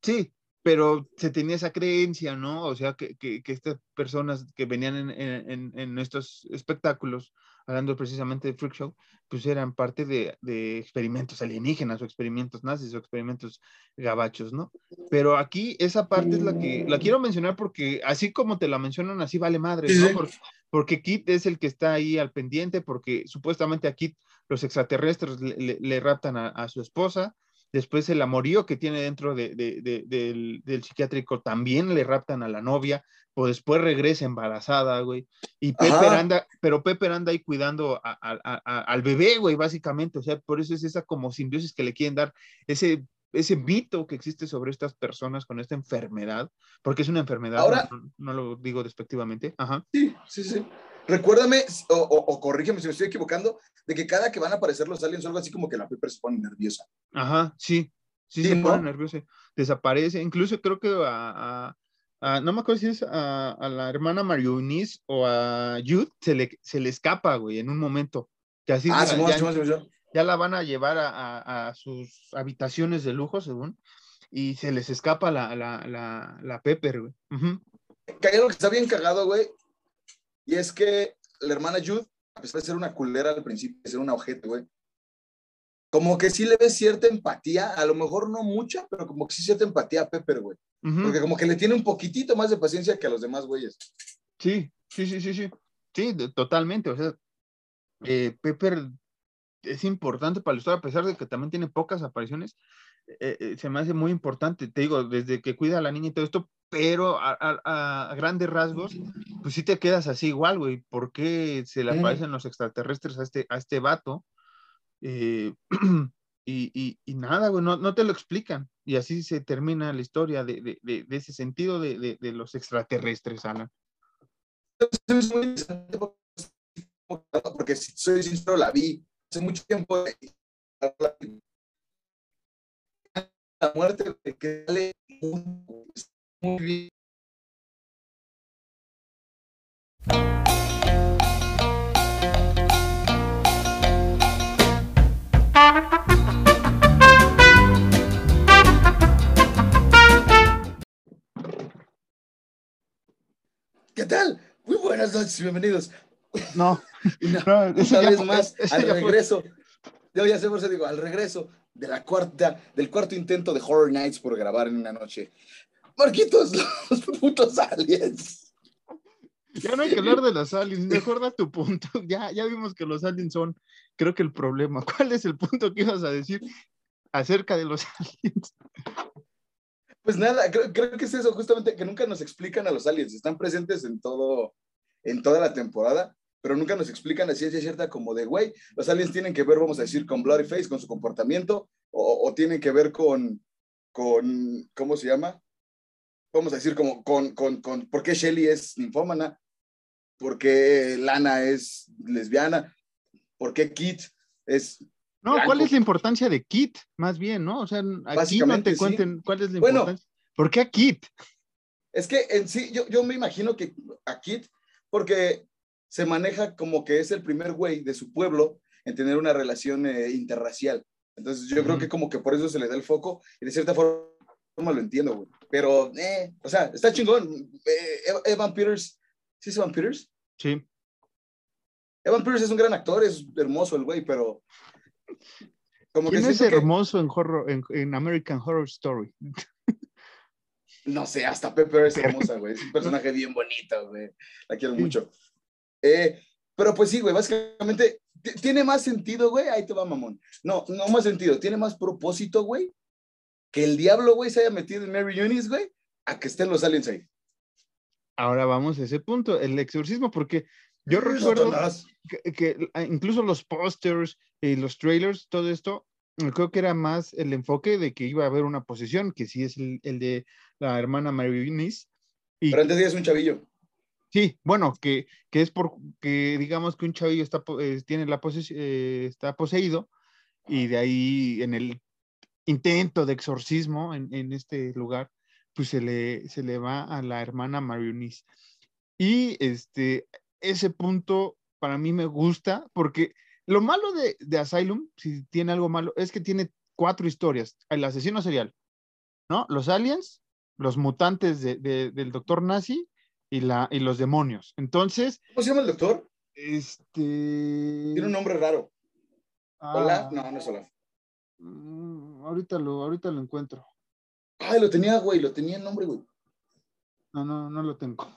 Speaker 2: Sí, pero se tenía esa creencia, ¿no? O sea, que, que- que estas personas que venían en, en- en- estos espectáculos, hablando precisamente de Freak Show, pues eran parte de, de experimentos alienígenas o experimentos nazis o experimentos gabachos, ¿no? Pero aquí esa parte es la que la quiero mencionar porque así como te la mencionan, así vale madre, ¿no? Porque, porque Kit es el que está ahí al pendiente, porque supuestamente a Kit los extraterrestres le, le- le raptan a, a su esposa, después el amorío que tiene dentro de- de- de- del, del psiquiátrico también le raptan a la novia, o después regresa embarazada, güey, y Pepper
Speaker 1: Ajá.
Speaker 2: anda, pero Pepper anda ahí cuidando a- a- a- a- al bebé, güey, básicamente, o sea, por eso es esa como simbiosis que le quieren dar, ese, ese mito que existe sobre estas personas con esta enfermedad, porque es una enfermedad,
Speaker 1: Ahora-
Speaker 2: no, no lo digo despectivamente, ajá,
Speaker 1: Sí, sí, sí. Recuérdame, o, o- o corrígeme si me estoy equivocando, de que cada que van a aparecer los aliens o algo así como que la Pepper se pone nerviosa.
Speaker 2: Ajá, sí, sí,
Speaker 1: Sí,
Speaker 2: se
Speaker 1: ¿no?
Speaker 2: pone nervioso, desaparece, incluso creo que a, a- a- no me acuerdo si es a, a la hermana Marionis o a Jude, se le, se le escapa, güey, en un momento, que así
Speaker 1: ah,
Speaker 2: ya, ya- la van a llevar a, a- a sus habitaciones de lujo, según, y se les escapa la, la, la, la Pepper, güey.
Speaker 1: Hay algo que está bien cagado, güey, y es que la hermana Jude, a pesar de ser una culera al principio, de ser una ojete, güey, como que sí le ves cierta empatía, a lo mejor no mucha, pero como que sí cierta empatía a Pepper, güey.
Speaker 2: Ujú.
Speaker 1: Porque como que le tiene un poquitito más de paciencia que a los demás güeyes.
Speaker 2: Sí, sí, sí, sí, sí. Sí, de- totalmente. O sea, eh, Pepper es importante para la historia, a pesar de que también tiene pocas apariciones. eh, eh, se me hace muy importante, te digo, desde que cuida a la niña y todo esto, pero a, a- a grandes rasgos, pues sí te quedas así igual, güey. ¿Por qué se le aparecen los extraterrestres a este, a este vato? Eh, y, y- nada, güey, no, te lo explican. Y así se termina la historia de, de- ese sentido de, los extraterrestres, Alan.
Speaker 1: Porque soy sincero, la vi hace mucho tiempo. La muerte que sale muy bien. ¿Qué tal? Muy buenas noches, bienvenidos.
Speaker 2: No,
Speaker 1: Una,
Speaker 2: no,
Speaker 1: una vez
Speaker 2: fue-
Speaker 1: más,
Speaker 2: eso
Speaker 1: al regreso. Yo ya sé por eso digo, al regreso de la cuarta, del cuarto intento de Horror Nights por grabar en una noche. Marquitos, los putos aliens.
Speaker 2: Ya no hay que hablar de los aliens, mejor da tu punto. Ya, ya vimos que los aliens son, creo que el problema. ¿Cuál es el punto que ibas a decir acerca de los aliens?
Speaker 1: Pues nada, creo, creo que es eso, justamente que nunca nos explican a los aliens. Están presentes en todo, en toda la temporada, pero nunca nos explican a ciencia cierta como de, güey, los aliens tienen que ver, vamos a decir, con Bloody Face, con su comportamiento, o, o tienen que ver con, con, ¿cómo se llama? Vamos a decir, como con, con, con por qué Shelly es ninfómana, por qué Lana es lesbiana, por qué Kit es...
Speaker 2: No, ¿cuál es la importancia de Kit? Más bien, ¿no? O sea, aquí no te
Speaker 1: sí.
Speaker 2: cuenten cuál es la
Speaker 1: Bueno.
Speaker 2: importancia. ¿Por qué a Kit?
Speaker 1: Es que en sí, yo, yo me imagino que a Kit, porque se maneja como que es el primer güey de su pueblo en tener una relación eh, interracial. Entonces yo creo que como que por eso se le da el foco y de cierta forma lo entiendo, güey. Pero, eh, o sea, está chingón. Eh, Ev- Evan Peters, ¿sí es Evan Peters?
Speaker 2: Sí.
Speaker 1: Evan Peters es un gran actor, es hermoso el güey, pero como que
Speaker 2: ¿Quién es
Speaker 1: siento que-
Speaker 2: hermoso en, horror, en, en American Horror Story?
Speaker 1: No sé, hasta Pepper es hermosa, güey. Es un personaje bien bonito, güey. La quiero
Speaker 2: Sí.
Speaker 1: mucho. Eh, pero pues sí, güey, básicamente ti- tiene más sentido, güey. Ahí te va, mamón. No, no más sentido. Tiene más propósito, güey, que el diablo, güey, se haya metido en Mary Eunice, güey, a que estén los aliens ahí.
Speaker 2: Ahora vamos a ese punto, el exorcismo, porque yo recuerdo que, que, ah, incluso los pósters y los trailers, todo esto, creo que era más el enfoque de que iba a haber una posesión, que sí es el, el de la hermana Mary Eunice. Y
Speaker 1: Pero antes ya es un chavillo.
Speaker 2: sí, bueno, que, que es porque digamos que un chavillo está, eh, tiene la poses- eh, está poseído y de ahí en el intento de exorcismo en, en este lugar, pues se le, se le va a la hermana Mary Eunice. Y este, ese punto para mí me gusta porque lo malo de, de Asylum, si tiene algo malo, es que tiene cuatro historias. El asesino serial, ¿no? Los aliens, los mutantes de- de- del doctor nazi y, la, y los demonios. Entonces,
Speaker 1: ¿Cómo se llama el doctor?
Speaker 2: este...
Speaker 1: Tiene un nombre raro. Olaf.
Speaker 2: ah,
Speaker 1: No, no es Olaf.
Speaker 2: mm, ahorita, lo, ahorita lo encuentro.
Speaker 1: Ay, lo tenía, güey. Lo tenía el nombre, güey.
Speaker 2: No, no, no lo tengo.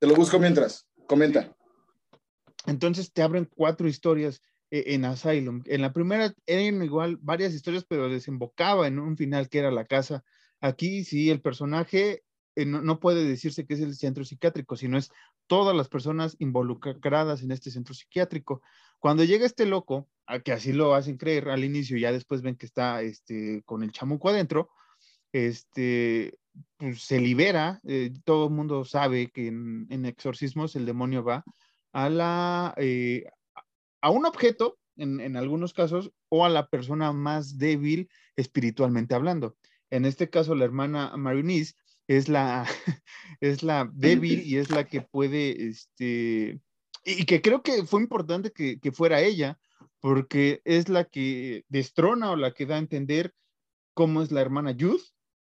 Speaker 1: Te lo busco mientras. Comenta.
Speaker 2: Entonces te abren cuatro historias eh, en Asylum. En la primera eran igual varias historias, pero desembocaba en un final que era la casa. Aquí sí, el personaje eh, no, no puede decirse que es el centro psiquiátrico, sino es todas las personas involucradas en este centro psiquiátrico. Cuando llega este loco, a que así lo hacen creer al inicio, ya después ven que está este, con el chamuco adentro, este, pues, se libera, eh, todo el mundo sabe que en, exorcismos el demonio va a la eh, a un objeto en, algunos casos o a la persona más débil espiritualmente hablando. En este caso, la hermana Marinice es la, es la débil y es la que puede, este, y que creo que fue importante que, que fuera ella, porque es la que destrona o la que da a entender cómo es la hermana Youth,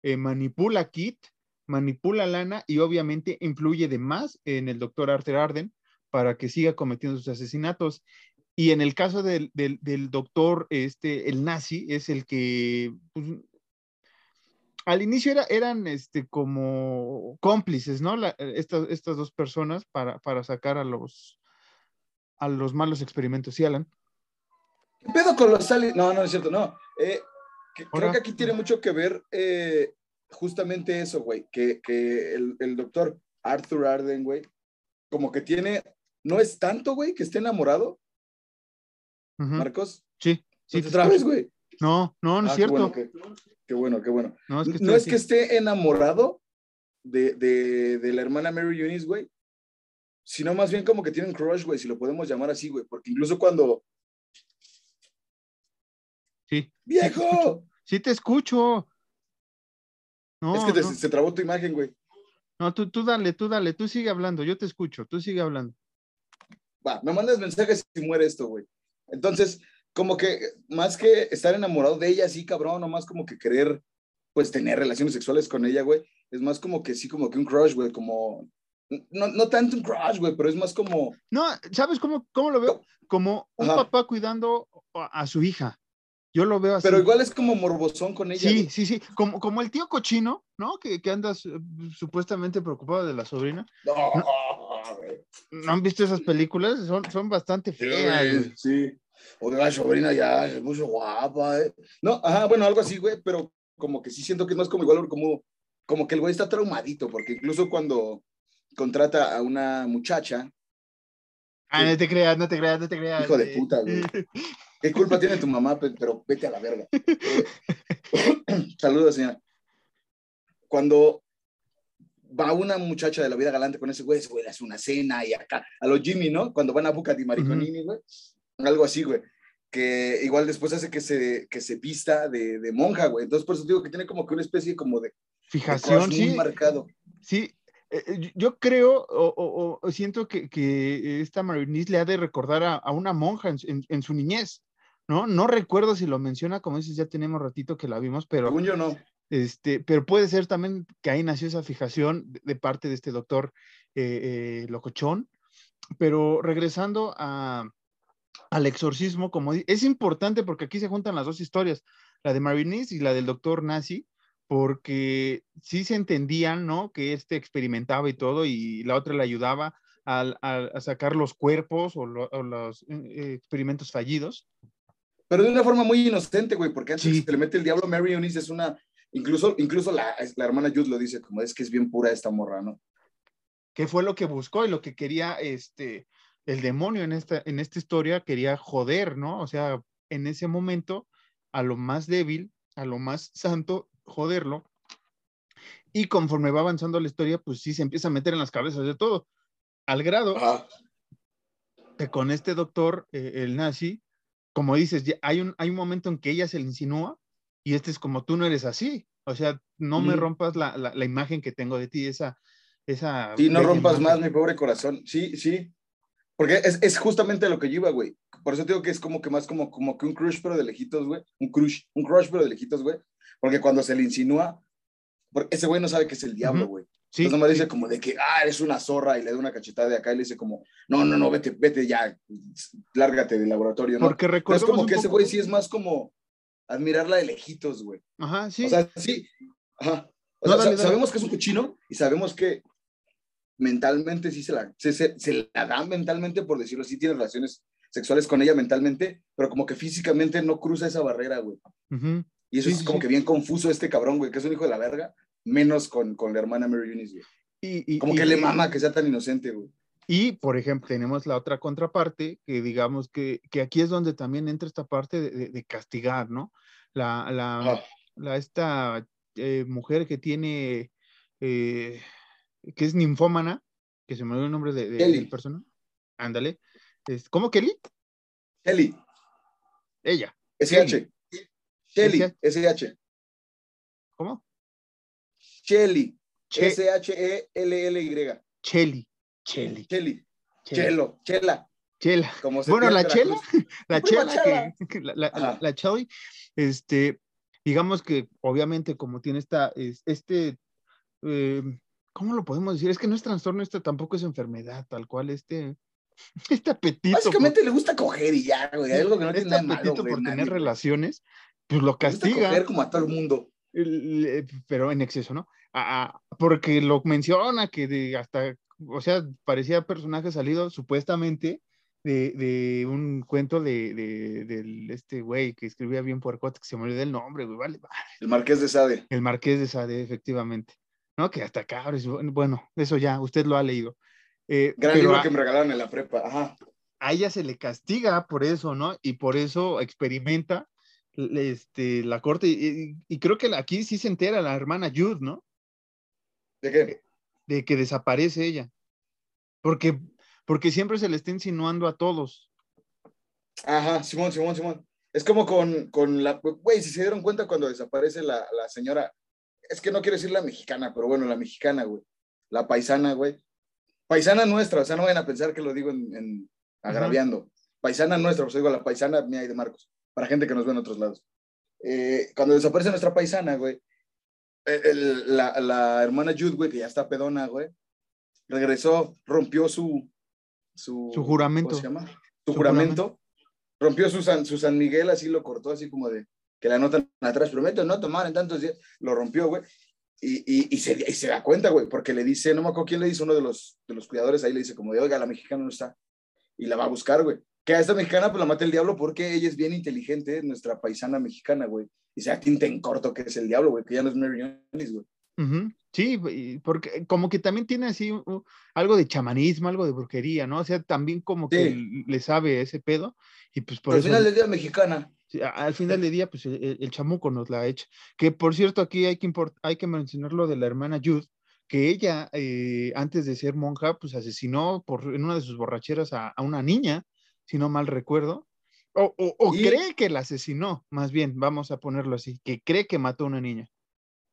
Speaker 2: eh, manipula Kit, manipula a Lana y obviamente influye de más en el doctor Arthur Arden para que siga cometiendo sus asesinatos. Y en el caso del, del, del doctor, este, el nazi, es el que pues, al inicio era, eran este, como cómplices, ¿no? La, estas, estas dos personas para, para sacar a los, a los malos experimentos. ¿Sí, Alan?
Speaker 1: ¿Qué pedo con los aliens? No, no es cierto, no. Eh, que, creo que aquí tiene mucho que ver eh, justamente eso, güey, que, que el, el, doctor Arthur Arden, güey, como que tiene, no es tanto, güey, que esté enamorado. Uh -huh. Marcos.
Speaker 2: Sí, sí.
Speaker 1: ¿No te trabes, güey?
Speaker 2: No, no, no
Speaker 1: ah,
Speaker 2: es cierto.
Speaker 1: Qué bueno, qué, qué bueno, qué bueno.
Speaker 2: No es que,
Speaker 1: no es que esté enamorado de, de, de la hermana Mary Eunice, güey, sino más bien como que tiene un crush, güey, si lo podemos llamar así, güey, porque incluso cuando...
Speaker 2: Sí.
Speaker 1: ¡Viejo!
Speaker 2: Sí te escucho.
Speaker 1: No, es que te, no. se trabó tu imagen, güey.
Speaker 2: No, tú, tú dale, tú dale, tú sigue hablando, yo te escucho, tú sigue hablando.
Speaker 1: Va, me mandas mensajes si muere esto, güey. Entonces, como que más que estar enamorado de ella, sí, cabrón, nomás como que querer, pues, tener relaciones sexuales con ella, güey, es más como que sí, como que un crush, güey, como, no, no tanto un crush, güey, pero es más como...
Speaker 2: No, ¿sabes cómo, cómo lo veo? Como un Ajá. papá cuidando a, su hija. Yo lo veo así.
Speaker 1: Pero igual es como morbosón con ella.
Speaker 2: Sí, sí, sí, como, como el tío cochino, ¿no? Que, que andas uh, supuestamente preocupado de la sobrina.
Speaker 1: No,
Speaker 2: ¿No? ¿No han visto esas películas? Son, son bastante feas.
Speaker 1: Sí, sí. Oiga, la sobrina ya es muy guapa, ¿eh? No, ajá, bueno, algo así, güey, pero como que sí siento que es más como igual, como, como que el güey está traumadito, porque incluso cuando contrata a una muchacha.
Speaker 2: Ah, no te creas, no te creas, no te creas.
Speaker 1: Hijo de puta, güey. ¿Qué culpa tiene tu mamá? Pero vete a la verga. Saludos, señora. Cuando va una muchacha de la vida galante con ese güey, ese güey le hace una cena y acá, a los Jimmy, ¿no? Cuando van a Bucati Mariconini, güey. Uh -huh. Algo así, güey. Que igual después hace que se, que se vista de, de monja, güey. Entonces, por eso digo que tiene como que una especie como de.
Speaker 2: Fijación,
Speaker 1: de
Speaker 2: sí.
Speaker 1: Muy marcado.
Speaker 2: Sí, Eh, eh, yo creo o, siento que, que, esta Marinese le ha de recordar a, una monja en, su niñez, ¿no? No recuerdo si lo menciona, como dices, ya tenemos ratito que la vimos, pero...
Speaker 1: Según yo no.
Speaker 2: Este, pero puede ser también que ahí nació esa fijación de, parte de este doctor eh, locochón. Pero regresando a, al exorcismo, como es importante porque aquí se juntan las dos historias, la de Marinese y la del doctor Nazi, porque sí se entendían, ¿no? Que este experimentaba y todo, y la otra le ayudaba a, sacar los cuerpos o, los eh, experimentos fallidos.
Speaker 1: Pero de una forma muy inocente, güey, porque antes se le mete el diablo a Mary Eunice es una, incluso, incluso la, la hermana Jude lo dice, como es que es bien pura esta morra, ¿no?
Speaker 2: Que fue lo que buscó y lo que quería, este, el demonio en esta, en esta historia quería joder, ¿no? O sea, en ese momento, a lo más débil, a lo más santo, joderlo. Y conforme va avanzando la historia, pues sí se empieza a meter en las cabezas de todo, al grado que con este doctor, eh, el nazi, como dices, hay un, hay un momento en que ella se le insinúa y este es como tú no eres así, o sea, no me rompas la, la, imagen que tengo de ti, esa... esa
Speaker 1: sí, no rompas más mi pobre corazón, sí, sí, porque es, es, justamente lo que yo iba, güey. Por eso digo que es como que más como, como que un crush, pero de lejitos, güey. Un crush, un crush, pero de lejitos, güey. Porque cuando se le insinúa, porque ese güey no sabe que es el diablo, güey. Sí, Entonces nomás dice como de que, ah, eres una zorra y le da una cachetada de acá y le dice como, no, no, no, vete, vete ya, lárgate del laboratorio, ¿no?
Speaker 2: Porque recuerdo.
Speaker 1: Es como que ese güey sí es más como admirarla de lejitos, güey.
Speaker 2: Ajá, sí.
Speaker 1: O sea, sí. Ajá. O sea, sabemos que es un cochino y sabemos que mentalmente sí se la, se, se, la da mentalmente, por decirlo así, tiene relaciones sexuales con ella mentalmente, pero como que físicamente no cruza esa barrera, güey. Y eso es como que bien confuso este cabrón, güey, que es un hijo de la verga, menos con, con la hermana Mary Eunice, güey. Y, como que le mama que sea tan inocente, güey.
Speaker 2: Y, por ejemplo, tenemos la otra contraparte, que digamos que, que aquí es donde también entra esta parte de, de, castigar, ¿no? La, la, la esta eh, mujer que tiene, eh, que es ninfómana, que se me olvidó el nombre de, de, persona. Ándale. ¿Cómo Kelly?
Speaker 1: Kelly.
Speaker 2: Ella.
Speaker 1: SH. Shelly. SH.
Speaker 2: ¿Cómo?
Speaker 1: Shelly. S-H-E-L-L-Y.
Speaker 2: Chelly. Chelly.
Speaker 1: Chelly. Chelo. Chela.
Speaker 2: Chela. bueno, la chela, la chela, que, la, la, la, Chelly, este, digamos que obviamente como tiene esta, este, eh, ¿cómo lo podemos decir? Es que no es trastorno, esto tampoco es enfermedad, tal cual, este, este apetito.
Speaker 1: Básicamente le gusta coger y ya, güey, algo que no
Speaker 2: este
Speaker 1: tiene
Speaker 2: apetito por tener relaciones, pues lo castiga. Le gusta coger
Speaker 1: como a todo el mundo.
Speaker 2: Pero en exceso, ¿no? porque lo menciona que de hasta, o sea, parecía personaje salido supuestamente de, de, un cuento de, de, este güey que escribía bien puercote, que se me olvidó el nombre, güey, vale, vale.
Speaker 1: El Marqués de Sade.
Speaker 2: El Marqués de Sade, efectivamente. ¿no? Que hasta cabros, bueno, eso ya, usted lo ha leído.
Speaker 1: Eh, Gran libro que me regalaron en la prepa, ajá.
Speaker 2: A ella se le castiga por eso, ¿no? Y por eso experimenta este, la corte. Y, creo que aquí sí se entera la hermana Jude, ¿no?
Speaker 1: ¿De qué?
Speaker 2: De que desaparece ella. Porque, porque siempre se le está insinuando a todos.
Speaker 1: Ajá, Simón, Simón, Simón. Es como con, con la, güey, si se dieron cuenta cuando desaparece la, la señora, es que no quiero decir la mexicana, pero bueno, la mexicana, güey. La paisana, güey. Paisana nuestra, o sea, no vayan a pensar que lo digo en, agraviando. Paisana nuestra, pues digo la paisana mía y de Marcos, para gente que nos ve en otros lados. Eh, cuando desaparece nuestra paisana, güey, la, la, hermana Jude, güey, que ya está pedona, güey, regresó, rompió su,
Speaker 2: su, juramento.
Speaker 1: ¿Cómo se llama? Su, juramento. Rompió su San, su San Miguel, así lo cortó, así como de, que la anotan atrás, prometo no tomar en tantos días, lo rompió, güey. Y, y, se, y, se, da cuenta, güey, porque le dice, no me acuerdo quién le dice, uno de los, de los cuidadores ahí le dice, como de, oiga, la mexicana no está. Y la va a buscar, güey. Que a esta mexicana, pues la mata el diablo porque ella es bien inteligente, nuestra paisana mexicana, güey. Y se tinta en corto que es el diablo, güey, que ya no es Mary güey.
Speaker 2: Sí, porque como que también tiene así algo de chamanismo, algo de brujería, ¿no? O sea, también como que le sabe ese pedo. Y pues por
Speaker 1: Al final del día mexicana
Speaker 2: al final del día, pues el, chamuco nos la ha hecho. Que por cierto, aquí hay que, hay que mencionar lo de la hermana Jude, que ella, eh, antes de ser monja, pues asesinó por, en una de sus borracheras a, una niña, si no mal recuerdo. O, o, cree que la asesinó, más bien, vamos a ponerlo así, que cree que mató a una niña.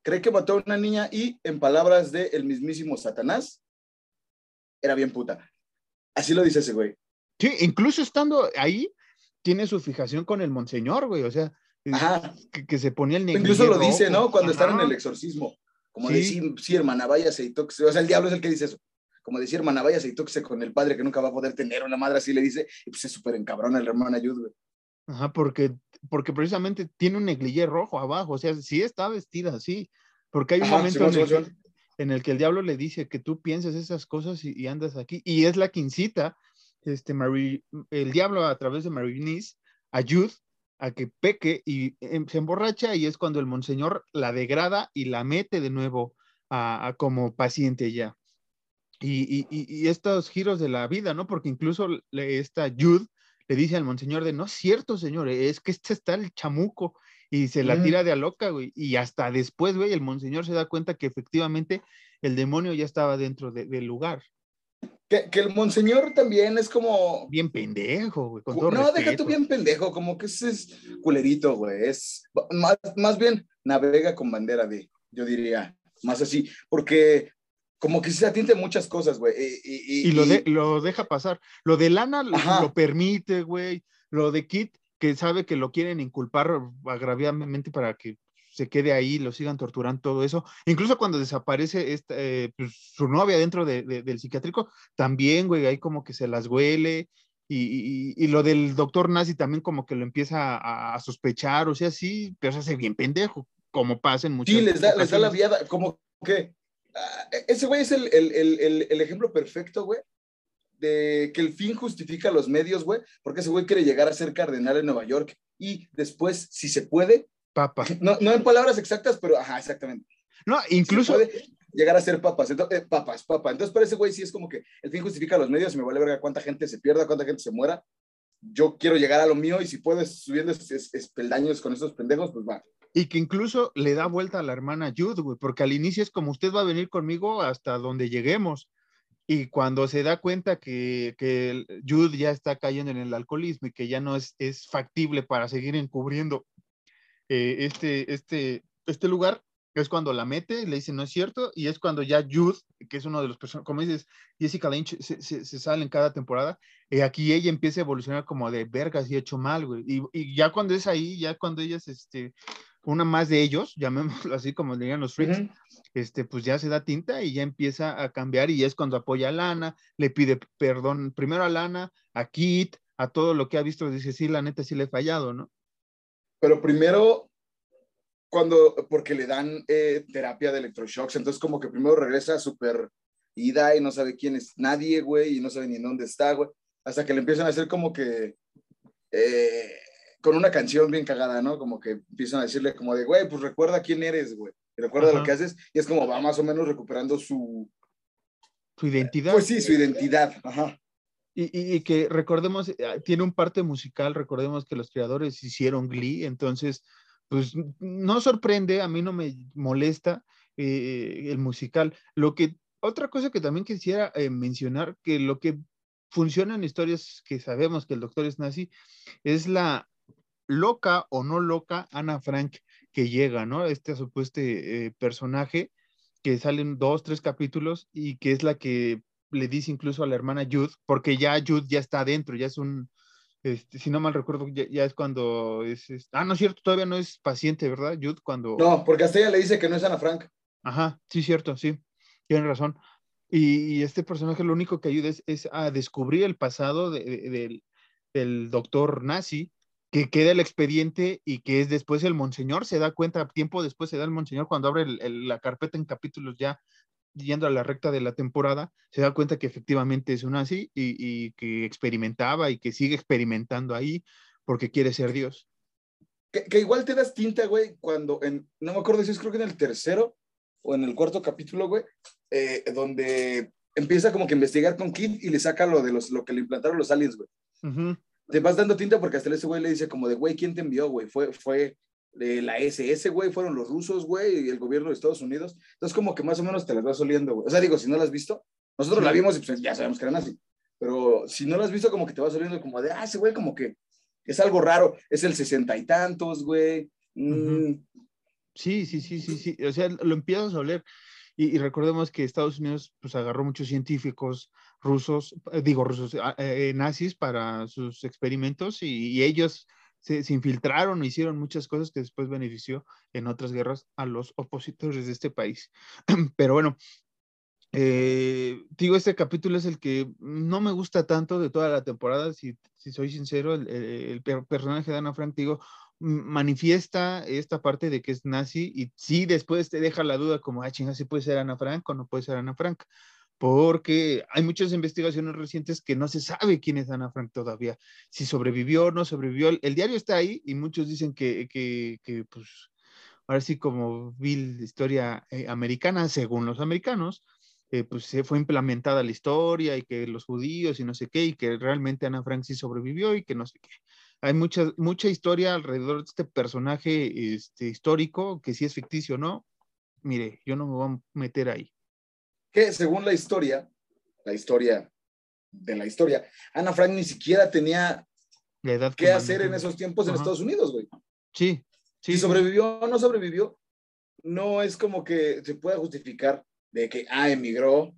Speaker 1: cree que mató a una niña y, en palabras de el mismísimo Satanás, era bien puta. Así lo dice ese güey.
Speaker 2: Sí, incluso estando ahí, tiene su fijación con el monseñor, güey, o sea, Que, se ponía el
Speaker 1: negro. Incluso lo dice, ¿no? Cuando están en el exorcismo. Como decir, sí, hermana, váyase y tóquese. O sea, el diablo es el que dice eso. Como decir, hermana, váyase y tóquese con el padre que nunca va a poder tener. Una madre así le dice, y pues es súper encabrona el hermano Ayud, güey.
Speaker 2: Ajá, porque, porque precisamente tiene un negligé rojo abajo, o sea, sí está vestida así, porque hay un momento en, el que, el diablo le dice que tú piensas esas cosas y, andas aquí, y es la que incita este, el diablo a través de Marie ayuda a que peque y em, se emborracha y es cuando el monseñor la degrada y la mete de nuevo a, como paciente ya. Y, y, estos giros de la vida, ¿no? Porque incluso le, esta Jude le dice al monseñor de, no es cierto, señor, es que este está el chamuco y se la tira de a loca, güey. Y hasta después, güey, el monseñor se da cuenta que efectivamente el demonio ya estaba dentro del lugar.
Speaker 1: Que, que, el monseñor también es como...
Speaker 2: Bien pendejo, güey.
Speaker 1: Con todo no, deja tú bien pendejo, como que ese es culerito, güey. Es más, más bien navega con bandera de, yo diría, más así, porque como que se atiende muchas cosas, güey. Y,
Speaker 2: y, lo, lo, deja pasar. Lo de Lana lo, permite, güey. Lo de Kit, que sabe que lo quieren inculpar agraviadamente para que se quede ahí, lo sigan torturando, todo eso. Incluso cuando desaparece esta, eh, pues, su novia dentro del psiquiátrico, también, güey, ahí como que se las huele. Y, lo del doctor nazi también como que lo empieza a, sospechar, o sea, sí, pero se hace bien pendejo, como pasa en muchas
Speaker 1: Sí, les da, les da la viada, como que ese güey es el, el, el, ejemplo perfecto, güey, de que el fin justifica los medios, güey, porque ese güey quiere llegar a ser cardenal en Nueva York y después, si se puede,
Speaker 2: papa.
Speaker 1: No, no en palabras exactas, pero ajá, exactamente.
Speaker 2: No, incluso.
Speaker 1: puede llegar a ser papas, entonces, eh, papas, papa. Entonces, para ese güey sí es como que el fin justifica los medios y me vale verga cuánta gente se pierda, cuánta gente se muera. Yo quiero llegar a lo mío y si puedes subiendo espeldaños con esos pendejos, pues va
Speaker 2: y que incluso le da vuelta a la hermana Jude, güey, porque al inicio es como usted va a venir conmigo hasta donde lleguemos. Y cuando se da cuenta que, que Jude ya está cayendo en el alcoholismo y que ya no es, es factible para seguir encubriendo eh, este, este, este lugar, es cuando la mete, le dice no es cierto, y es cuando ya Jude, que es uno de los personajes, como dices, Jessica Lynch se, se, sale en cada temporada, y aquí ella empieza a evolucionar como de vergas y hecho mal, güey. Y, y, ya cuando es ahí, ya cuando ella es este, una más de ellos, llamémoslo así como dirían los freaks, este, pues ya se da tinta y ya empieza a cambiar y es cuando apoya a Lana, le pide perdón primero a Lana, a Kit, a todo lo que ha visto, dice, sí, la neta sí le he fallado, ¿no?
Speaker 1: Pero primero, cuando, porque le dan eh, terapia de electroshocks, entonces como que primero regresa súper ida y no sabe quién es nadie, güey, y no sabe ni en dónde está, güey, hasta que le empiezan a hacer como que... Eh, con una canción bien cagada, ¿no? Como que empiezan a decirle como de, güey, pues recuerda quién eres, güey. Y recuerda lo que haces. Y es como va más o menos recuperando su...
Speaker 2: Su identidad.
Speaker 1: Pues sí, su identidad. Ajá.
Speaker 2: Y, y, que recordemos, eh, tiene un parte musical, recordemos que los creadores hicieron Glee, entonces, pues no sorprende, a mí no me molesta eh, el musical. Lo que, otra cosa que también quisiera eh, mencionar, que lo que funciona en historias que sabemos que el doctor es nazi, es la loca o no loca Ana Frank que llega, ¿no? Este supuesto eh, personaje que sale en dos, tres capítulos y que es la que le dice incluso a la hermana Jude, porque ya Jude ya está adentro, ya es un, este, si no mal recuerdo, ya, es cuando es, ah, no es cierto, todavía no es paciente, ¿verdad? Jude cuando...
Speaker 1: No, porque hasta ella le dice que no es Ana Frank.
Speaker 2: Ajá, sí, cierto, sí, tienen razón. Y, este personaje lo único que ayuda es, a descubrir el pasado del doctor nazi que queda el expediente y que es después el monseñor, se da cuenta, tiempo después se da el monseñor cuando abre la carpeta en capítulos ya yendo a la recta de la temporada, se da cuenta que efectivamente es un así y, que experimentaba y que sigue experimentando ahí porque quiere ser Dios.
Speaker 1: Que, igual te das tinta, güey, cuando en, no me acuerdo si es creo que en el tercero o en el cuarto capítulo, güey, eh, donde empieza como que a investigar con Kid y le saca lo de los, lo que le implantaron los aliens, güey te vas dando tinta porque hasta ese güey le dice como de, güey, ¿quién te envió, güey? Fue, fue de la SS, güey, fueron los rusos, güey, y el gobierno de Estados Unidos. Entonces, como que más o menos te las vas oliendo, güey. O sea, digo, si no la has visto, nosotros la vimos y pues ya sabemos que eran así. Pero si no la has visto, como que te vas oliendo como de, ah, ese güey como que es algo raro, es el sesenta y tantos, güey. Mm,
Speaker 2: Sí, sí, sí, sí, sí. O sea, lo empiezas a oler. Y, recordemos que Estados Unidos pues agarró muchos científicos rusos, eh, digo rusos, ah, eh, nazis para sus experimentos y, ellos se, infiltraron, hicieron muchas cosas que después benefició en otras guerras a los opositores de este país. Pero bueno, eh, digo, este capítulo es el que no me gusta tanto de toda la temporada, si, si soy sincero, el, el, personaje de Ana Frank, digo, manifiesta esta parte de que es nazi y sí después te deja la duda como, ah, chinga, si puede ser Ana Frank o no puede ser Ana Frank, porque hay muchas investigaciones recientes que no se sabe quién es Ana Frank todavía, si sobrevivió o no sobrevivió. El, diario está ahí y muchos dicen que, que, que pues, ahora sí como vil historia eh, americana, según los americanos, eh, pues se fue implementada la historia y que los judíos y no sé qué, y que realmente Ana Frank sí sobrevivió y que no sé qué. Hay mucha, mucha historia alrededor de este personaje este, histórico, que si es ficticio o no, mire, yo no me voy a meter ahí.
Speaker 1: Que según la historia, la historia de la historia, Ana Frank ni siquiera tenía la edad qué hacer en esos tiempos en Estados Unidos, güey.
Speaker 2: Sí, sí.
Speaker 1: Si sobrevivió o no sobrevivió, no es como que se pueda justificar de que, ah, emigró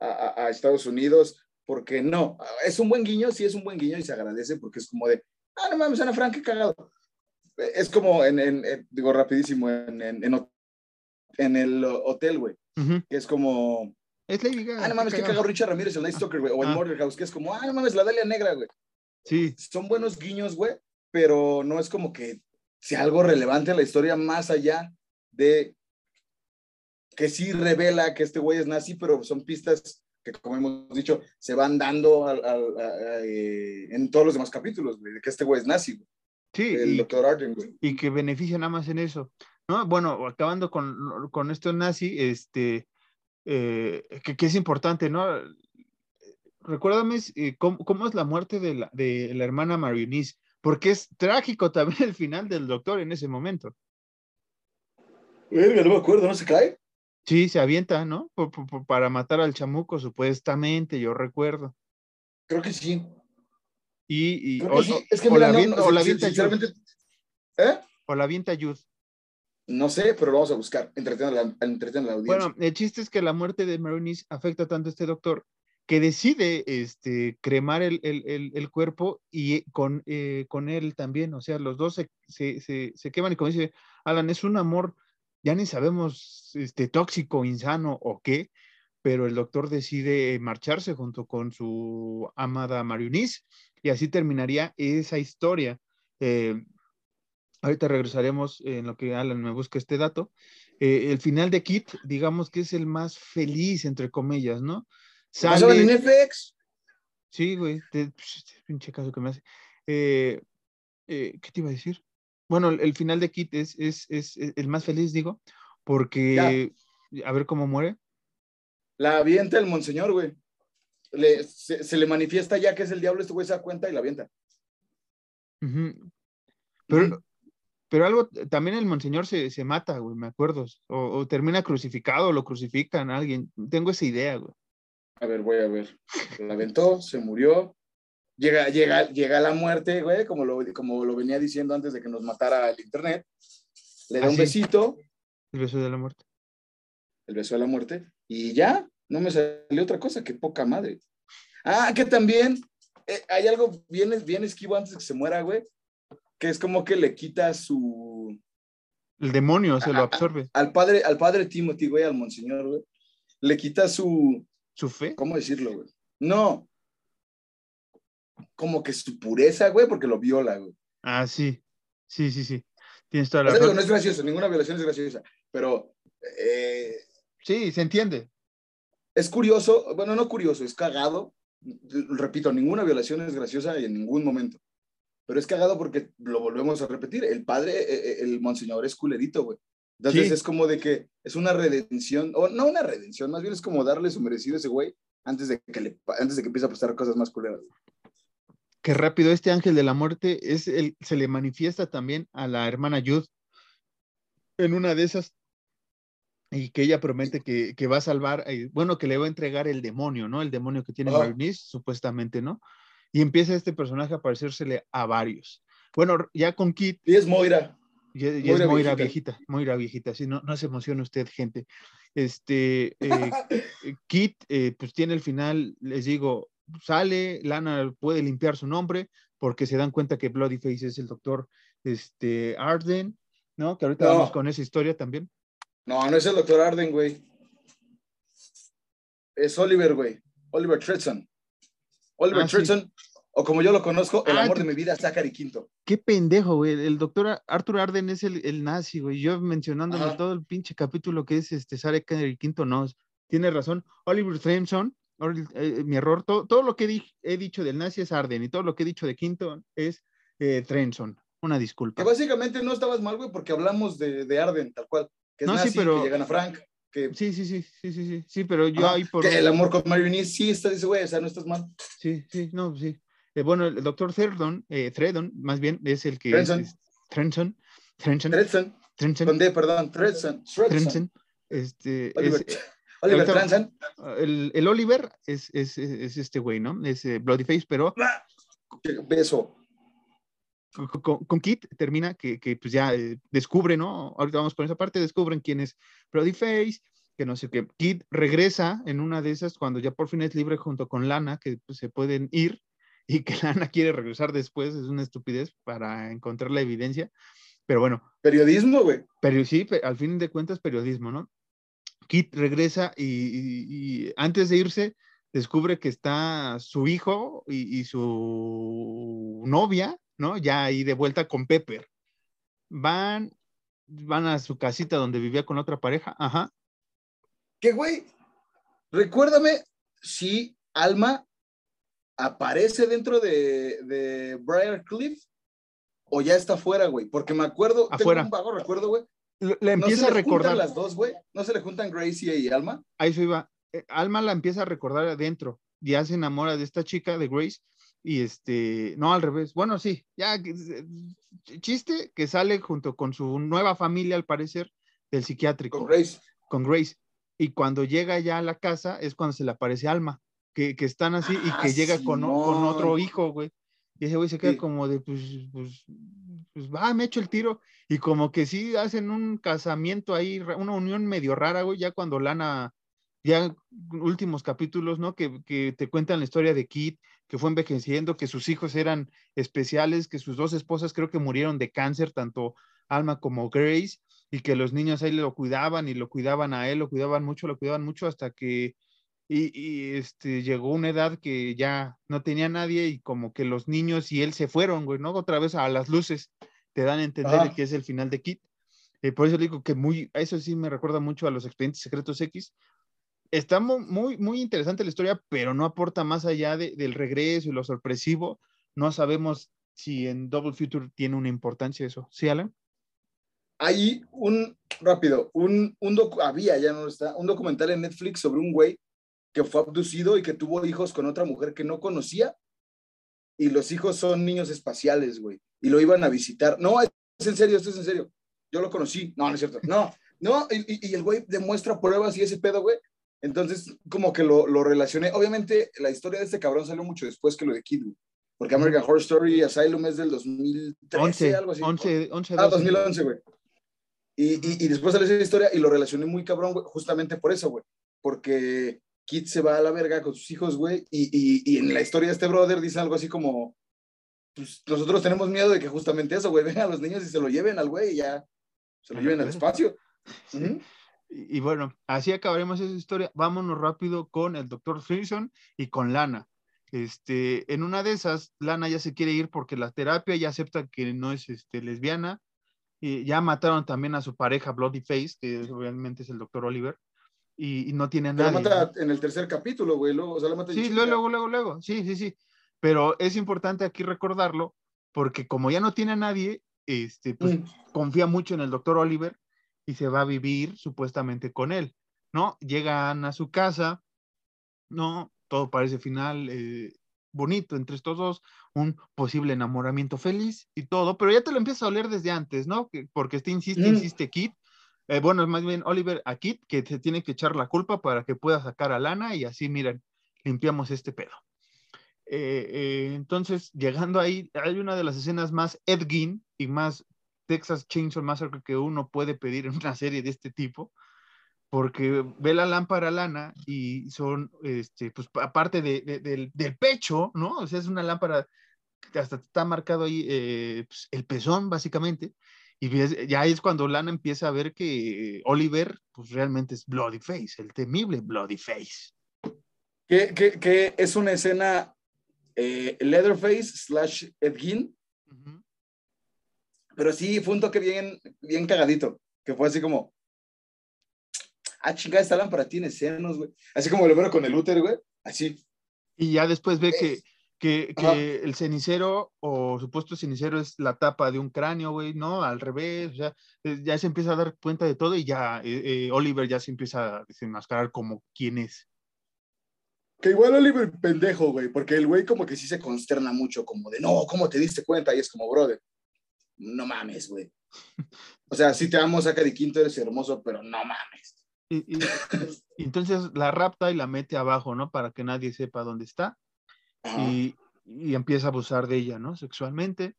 Speaker 1: a, Estados Unidos, porque no, es un buen guiño, sí es un buen guiño y se agradece porque es como de, ah, no mames, Ana Frank, qué cagado. Es como en, digo rapidísimo, en, en, el hotel, güey, que es como...
Speaker 2: Es Lady Gaga.
Speaker 1: Ah, no mames, qué cagado Richard Ramírez, el Night Stalker, güey, o el Murder House, que es como, ah, no mames, la Dalia Negra, güey.
Speaker 2: Sí.
Speaker 1: Son buenos guiños, güey, pero no es como que sea algo relevante a la historia más allá de que sí revela que este güey es nazi, pero son pistas que, como hemos dicho, se van dando eh, en todos los demás capítulos, de que este güey es nazi.
Speaker 2: Sí, el doctor Arden, güey. Y que beneficia nada más en eso. ¿no? Bueno, acabando con, con esto nazi, este, eh, que, es importante, ¿no? Recuérdame eh, ¿cómo, es la muerte de la, de la hermana Marionis, porque es trágico también el final del doctor en ese momento.
Speaker 1: no me acuerdo, ¿no se cae?
Speaker 2: Sí, se avienta, ¿no? para matar al chamuco, supuestamente, yo recuerdo.
Speaker 1: Creo que sí.
Speaker 2: Y,
Speaker 1: o, es que o la, avienta
Speaker 2: ¿Eh? O la avienta Yud.
Speaker 1: No sé, pero lo vamos a buscar. Entretener la, la audiencia.
Speaker 2: Bueno, el chiste es que la muerte de Maronis afecta tanto a este doctor que decide este, cremar el, el, el, cuerpo y con, eh, con él también. O sea, los dos se, se, se, queman y como dice Alan, es un amor ya ni sabemos este, tóxico, insano o qué, pero el doctor decide marcharse junto con su amada Marionis y así terminaría esa historia. Eh, ahorita regresaremos en lo que Alan me busca este dato. Eh, el final de Kit, digamos que es el más feliz, entre comillas, ¿no?
Speaker 1: Sale... en FX?
Speaker 2: Sí, güey, pinche caso que me hace. Eh, ¿Qué te iba a decir? bueno, el, final de Kit es, es, es, el más feliz, digo, porque a ver cómo muere.
Speaker 1: La avienta el monseñor, güey. se, le manifiesta ya que es el diablo, este güey se da cuenta y la avienta.
Speaker 2: Pero, pero algo, también el monseñor se, se mata, güey, me acuerdo. O, termina crucificado, o lo crucifican a alguien. Tengo esa idea, güey.
Speaker 1: A ver, voy a ver. La aventó, se murió llega, llega, llega la muerte, güey, como lo, como lo venía diciendo antes de que nos matara el internet. Le da ah, un besito.
Speaker 2: El beso de la muerte.
Speaker 1: El beso de la muerte. Y ya, no me salió otra cosa, que poca madre. Ah, que también eh, hay algo bien, bien esquivo antes de que se muera, güey, que es como que le quita su...
Speaker 2: El demonio se lo absorbe.
Speaker 1: al padre, al padre Timothy, güey, al monseñor, güey, le quita su...
Speaker 2: ¿Su fe?
Speaker 1: ¿Cómo decirlo, güey? No, como que su pureza, güey, porque lo viola, güey.
Speaker 2: Ah, sí. Sí, sí, sí. Tienes toda la
Speaker 1: razón. no es gracioso, ninguna violación es graciosa, pero. Eh,
Speaker 2: sí, se entiende.
Speaker 1: Es curioso, bueno, no curioso, es cagado. Repito, ninguna violación es graciosa en ningún momento. Pero es cagado porque lo volvemos a repetir. El padre, eh, eh, el monseñor es culerito, güey. Entonces es como de que es una redención, o no una redención, más bien es como darle su merecido a ese güey antes de que, le, antes de que empiece a pasar cosas más culeras
Speaker 2: que rápido este ángel de la muerte es el, se le manifiesta también a la hermana Yud en una de esas y que ella promete que, que va a salvar, eh, bueno, que le va a entregar el demonio, ¿no? El demonio que tiene oh. supuestamente, ¿no? Y empieza este personaje a parecérsele a varios. Bueno, ya con Kit.
Speaker 1: Y es Moira.
Speaker 2: Ya, ya es Moira viejita, Moira viejita, sí, no, no se emocione usted, gente. Este, eh, Kit, eh, pues tiene el final, les digo, sale, Lana puede limpiar su nombre porque se dan cuenta que Bloodyface es el doctor este, Arden, ¿no? Que ahorita vamos con esa historia también.
Speaker 1: No, no es el doctor Arden, güey. Es Oliver, güey. Oliver Tretson. Oliver ah, o como yo lo conozco, el ah, amor de mi vida, Zachary Quinto.
Speaker 2: Qué pendejo, güey. El doctor Arthur Arden es el, el nazi, güey. Yo mencionándome todo el pinche capítulo que es este Zachary Quinto, no. Tiene razón. Oliver Tretson eh, mi error, todo, todo lo que he dicho del nazi es Arden y todo lo que he dicho de Quinto es eh, Trenson. Una disculpa.
Speaker 1: Que básicamente no estabas mal, güey, porque hablamos de, de Arden, tal cual. Que es no, nazi, sí, pero... que llegan a Frank. Que...
Speaker 2: Sí, sí, sí, sí, sí, sí, sí, pero yo ahí por...
Speaker 1: Que el amor con Marionette sí está, dice, güey, o sea, no estás mal.
Speaker 2: Sí, sí, no, sí. Eh, bueno, el doctor Therdon, eh, Thredon, más bien, es el que... Trenson. Es, Trenson.
Speaker 1: Trenson. Trenson. Perdón, Trenson.
Speaker 2: Trenson. Este,
Speaker 1: Oliver. Es, Oliver Trenson.
Speaker 2: El, el, Oliver es, es, es este güey, ¿no? Es eh, Bloodyface, pero...
Speaker 1: Beso
Speaker 2: con, Kit termina que, que pues ya eh, descubre, ¿no? Ahorita vamos por esa parte, descubren quién es Brody Face, que no sé qué. Kit regresa en una de esas cuando ya por fin es libre junto con Lana, que pues, se pueden ir y que Lana quiere regresar después, es una estupidez para encontrar la evidencia. Pero bueno.
Speaker 1: Periodismo, güey.
Speaker 2: Pero sí, al fin de cuentas, periodismo, ¿no? Kit regresa y, antes de irse descubre que está su hijo y, y su novia ¿no? Ya ahí de vuelta con Pepper. Van, van a su casita donde vivía con otra pareja, ajá.
Speaker 1: ¿Qué güey? Recuérdame si Alma aparece dentro de, de Briar Cliff o ya está afuera, güey. Porque me acuerdo,
Speaker 2: afuera.
Speaker 1: tengo un vago recuerdo, güey.
Speaker 2: Le empieza a recordar.
Speaker 1: las dos, güey? ¿No se le juntan Gracie y Alma?
Speaker 2: Ahí se iba. Eh, Alma la empieza a recordar adentro. Ya se enamora de esta chica, de Grace, y este, no al revés, bueno, sí, ya, eh, chiste que sale junto con su nueva familia, al parecer, del psiquiátrico.
Speaker 1: Con Grace.
Speaker 2: Con Grace. Y cuando llega ya a la casa es cuando se le aparece Alma, que, que están así y que ah, llega con, con, otro hijo, güey. Y ese güey se queda como de, pues, pues, pues, va, me echo el tiro. Y como que sí hacen un casamiento ahí, una unión medio rara, güey, ya cuando Lana ya últimos capítulos, ¿no? Que, que, te cuentan la historia de Kit, que fue envejeciendo, que sus hijos eran especiales, que sus dos esposas creo que murieron de cáncer, tanto Alma como Grace, y que los niños ahí lo cuidaban y lo cuidaban a él, lo cuidaban mucho, lo cuidaban mucho hasta que y, y, este, llegó una edad que ya no tenía nadie y como que los niños y él se fueron, güey, ¿no? Otra vez a las luces, te dan a entender que es el final de Kit. Eh, por eso digo que muy, eso sí me recuerda mucho a los expedientes secretos X, está muy, muy interesante la historia, pero no aporta más allá del regreso y lo sorpresivo. No sabemos si en Double Future tiene una importancia eso. ¿Sí, Alan?
Speaker 1: Hay un, rápido, un, un había, ya no está, un documental en Netflix sobre un güey que fue abducido y que tuvo hijos con otra mujer que no conocía. Y los hijos son niños espaciales, güey. Y lo iban a visitar. No, es en serio, esto es en serio. Yo lo conocí. No, no es cierto. No, no, y, y el güey demuestra pruebas y ese pedo, güey. Entonces, como que lo, lo, relacioné. Obviamente, la historia de este cabrón salió mucho después que lo de Kid, porque American Horror Story Asylum es del 2013, algo así.
Speaker 2: 11, 11,
Speaker 1: ah, 2011, güey. Y, y, y, después salió esa historia y lo relacioné muy cabrón, güey, justamente por eso, güey. Porque Kid se va a la verga con sus hijos, güey, y, y, en la historia de este brother dice algo así como, pues nosotros tenemos miedo de que justamente eso, güey, vengan los niños y se lo lleven al güey y ya se lo lleven al espacio. Sí.
Speaker 2: Y, bueno, así acabaremos esa historia. Vámonos rápido con el doctor Simpson y con Lana. Este, en una de esas, Lana ya se quiere ir porque la terapia ya acepta que no es este, lesbiana. Y ya mataron también a su pareja Bloody Face, que obviamente es el doctor Oliver, y, no tiene nada.
Speaker 1: La mata en el tercer capítulo, güey. Luego, o sea, la mata
Speaker 2: sí, luego, luego, luego, sí, sí, sí. Pero es importante aquí recordarlo porque como ya no tiene a nadie, este, pues mm. confía mucho en el doctor Oliver y se va a vivir supuestamente con él, ¿no? Llegan a su casa, ¿no? Todo parece final eh, bonito entre estos dos, un posible enamoramiento feliz y todo, pero ya te lo empieza a oler desde antes, ¿no? porque este insiste, mm. insiste Kit, eh, bueno, más bien Oliver a Kit, que se tiene que echar la culpa para que pueda sacar a Lana y así, miren, limpiamos este pedo. Eh, entonces, llegando ahí, hay una de las escenas más Edgin y más Texas Chainsaw Massacre que uno puede pedir en una serie de este tipo, porque ve la lámpara lana y son, este, pues aparte de, del, del, pecho, ¿no? O sea, es una lámpara que hasta está marcado ahí eh, pues, el pezón, básicamente, y ya es cuando Lana empieza a ver que Oliver, pues realmente es Bloody Face, el temible Bloody Face.
Speaker 1: Que, que, que es una escena eh, Leatherface slash Ed Pero sí, fue un toque bien, bien cagadito, que fue así como, ah, chingada, esta lámpara tiene senos, güey. Así como lo veo con el útero, güey, así.
Speaker 2: Y ya después ve que, que, que el cenicero o supuesto cenicero es la tapa de un cráneo, güey, ¿no? Al revés, ya, eh, ya se empieza a dar cuenta de todo y ya eh, eh, Oliver ya se empieza a desenmascarar como quién es.
Speaker 1: Que igual Oliver pendejo, güey, porque el güey como que sí se consterna mucho, como de, no, ¿cómo te diste cuenta? Y es como, brother, no mames, güey. O sea, sí te amo, saca de quinto, eres hermoso, pero no mames.
Speaker 2: Y, entonces la rapta y la mete abajo, ¿no? Para que nadie sepa dónde está. Y, y, empieza a abusar de ella, ¿no? Sexualmente.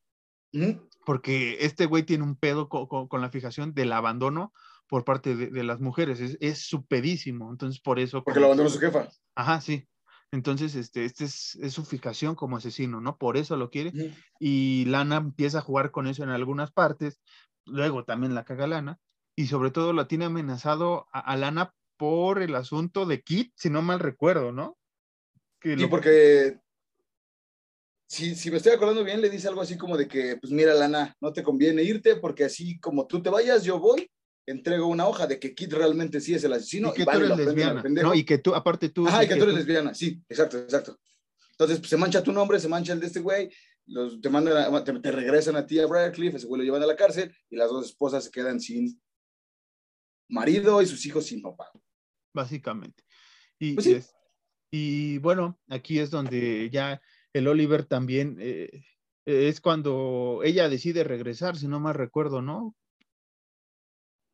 Speaker 2: Porque este güey tiene un pedo con, la fijación del abandono por parte de, las mujeres. Es, es, su pedísimo. Entonces, por eso.
Speaker 1: Porque lo abandonó su jefa.
Speaker 2: Ajá, sí. Entonces, este, este es, su fijación como asesino, ¿no? Por eso lo quiere. Y Lana empieza a jugar con eso en algunas partes. Luego también la caga Lana. Y sobre todo la tiene amenazado a, Lana por el asunto de Kit, si no mal recuerdo, ¿no?
Speaker 1: sí, porque si, si me estoy acordando bien, le dice algo así como de que, pues mira, Lana, no te conviene irte porque así como tú te vayas, yo voy entrego una hoja de que Kid realmente sí es el asesino.
Speaker 2: Y que tú eres lesbiana, ¿no? Y que tú, aparte tú...
Speaker 1: Ajá, y que, tú eres lesbiana, sí, exacto, exacto. Entonces, pues, se mancha tu nombre, se mancha el de este güey, los, te, mandan te, regresan a ti a Bradcliffe, ese güey lo llevan a la cárcel y las dos esposas se quedan sin marido y sus hijos sin papá.
Speaker 2: Básicamente. Y, pues y bueno, aquí es donde ya el Oliver también... Eh, es cuando ella decide regresar, si no mal recuerdo, ¿no?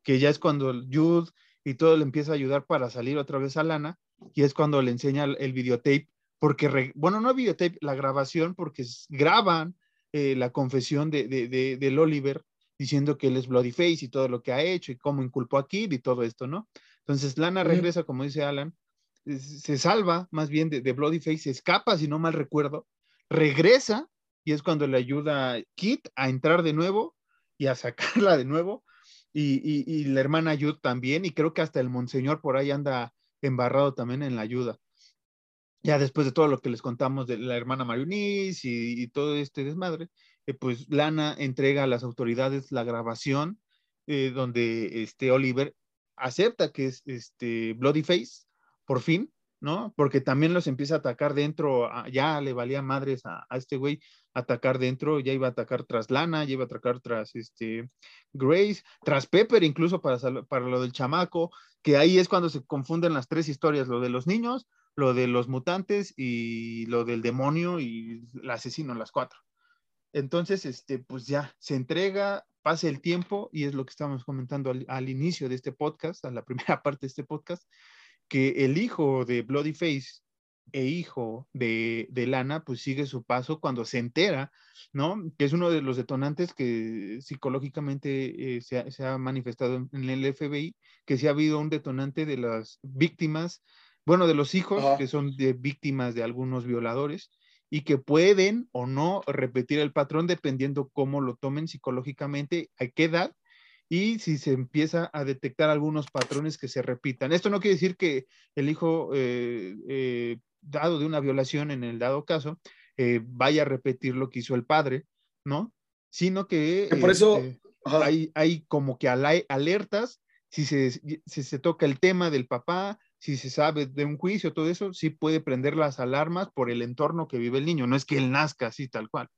Speaker 2: Que ya es cuando Jude y todo le empieza a ayudar para salir otra vez a Lana, y es cuando le enseña el, videotape, porque, bueno, no videotape, la grabación, porque graban eh, la confesión de, de, del Oliver diciendo que él es Bloody Face y todo lo que ha hecho y cómo inculpó a Kid y todo esto, ¿no? Entonces Lana regresa, como dice Alan, se salva más bien de, Bloody Face, se escapa, si no mal recuerdo, regresa y es cuando le ayuda a Kid a entrar de nuevo y a sacarla de nuevo y, la hermana Yud también, y creo que hasta el monseñor por ahí anda embarrado también en la ayuda. Ya después de todo lo que les contamos de la hermana Mariunis y, todo este desmadre, eh, pues Lana entrega a las autoridades la grabación eh, donde este Oliver acepta que es este Bloody Face, por fin, ¿no? Porque también los empieza a atacar dentro, ya le valía madres a, este güey atacar dentro, ya iba a atacar tras Lana, ya iba a atacar tras este Grace, tras Pepper incluso para, para lo del chamaco, que ahí es cuando se confunden las tres historias, lo de los niños, lo de los mutantes y lo del demonio y el asesino, las cuatro. Entonces, este, pues ya se entrega, pasa el tiempo y es lo que estamos comentando al inicio de este podcast, a la primera parte de este podcast, que el hijo de Bloody Face e hijo de, Lana, pues sigue su paso cuando se entera, ¿no? Que es uno de los detonantes que psicológicamente eh, se, ha, manifestado en, el FBI, que si ha habido un detonante de las víctimas, bueno, de los hijos que son de víctimas de algunos violadores y que pueden o no repetir el patrón dependiendo cómo lo tomen psicológicamente, a qué edad y si se empieza a detectar algunos patrones que se repitan. Esto no quiere decir que el hijo eh, eh, dado de una violación en el dado caso eh, vaya a repetir lo que hizo el padre, ¿no? Sino que,
Speaker 1: por eso
Speaker 2: este, hay, hay, como que alertas, si se, si se toca el tema del papá, si se sabe de un juicio, todo eso, sí puede prender las alarmas por el entorno que vive el niño, no es que él nazca así tal cual.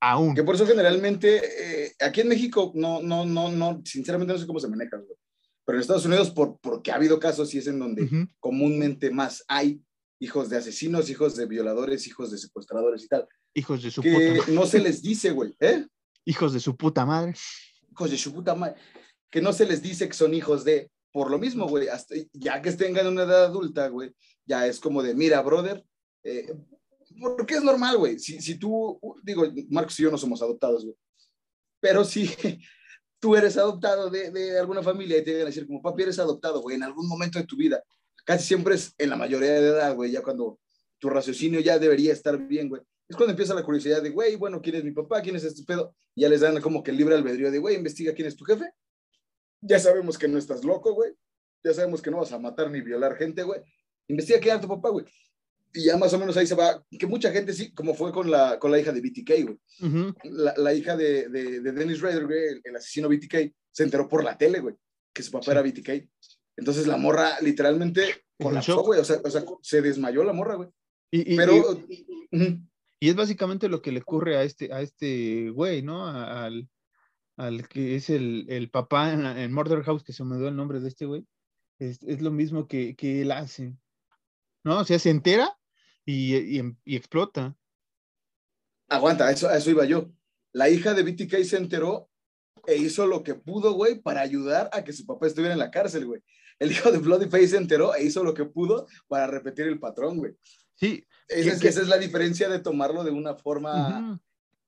Speaker 2: Aún.
Speaker 1: Que por eso generalmente, eh, aquí en México, no, no, no, no, sinceramente no sé cómo se maneja, pero en Estados Unidos, por, porque ha habido casos y es en donde comúnmente más hay hijos de asesinos, hijos de violadores, hijos de secuestradores y tal.
Speaker 2: Hijos de su
Speaker 1: que no se les dice, güey, ¿eh?
Speaker 2: Hijos de su puta madre.
Speaker 1: Hijos de su puta madre. Que no se les dice que son hijos de, por lo mismo, güey, hasta ya que tengan una edad adulta, güey, ya es como de, mira, brother, eh, porque es normal, güey. Si, si tú, digo, Marcos y yo no somos adoptados, güey. Pero si tú eres adoptado de, de alguna familia y te van a decir, como papi, eres adoptado, güey, en algún momento de tu vida, casi siempre es en la mayoría de edad, güey, ya cuando tu raciocinio ya debería estar bien, güey. Es cuando empieza la curiosidad de, güey, bueno, ¿quién es mi papá? ¿Quién es este pedo? Y ya les dan como que el libre albedrío de, güey, investiga quién es tu jefe. Ya sabemos que no estás loco, güey. Ya sabemos que no vas a matar ni violar gente, güey. Investiga quién es tu papá, güey. Y ya más o menos ahí se va, que mucha gente sí, como fue con la, con la hija de BTK, güey. la, la, hija de, de, de Dennis Rader, güey, el, el, asesino BTK, se enteró por la tele, güey, que su papá sí. era BTK. Entonces la morra literalmente colapsó, güey. O sea, o sea, se desmayó la morra, güey.
Speaker 2: Y, y,
Speaker 1: Pero.
Speaker 2: y, y, es básicamente lo que le ocurre a este, a este güey, ¿no? Al, al que es el, el papá en, en, Murder House, que se me dio el nombre de este güey. Es, es lo mismo que, que, él hace. ¿No? O sea, se entera y, y explota.
Speaker 1: Aguanta, eso, eso iba yo. La hija de BTK se enteró e hizo lo que pudo, güey, para ayudar a que su papá estuviera en la cárcel, güey. El hijo de Bloody Face se enteró e hizo lo que pudo para repetir el patrón, güey.
Speaker 2: Sí.
Speaker 1: Esa, es, esa es la diferencia de tomarlo de una forma uh -huh.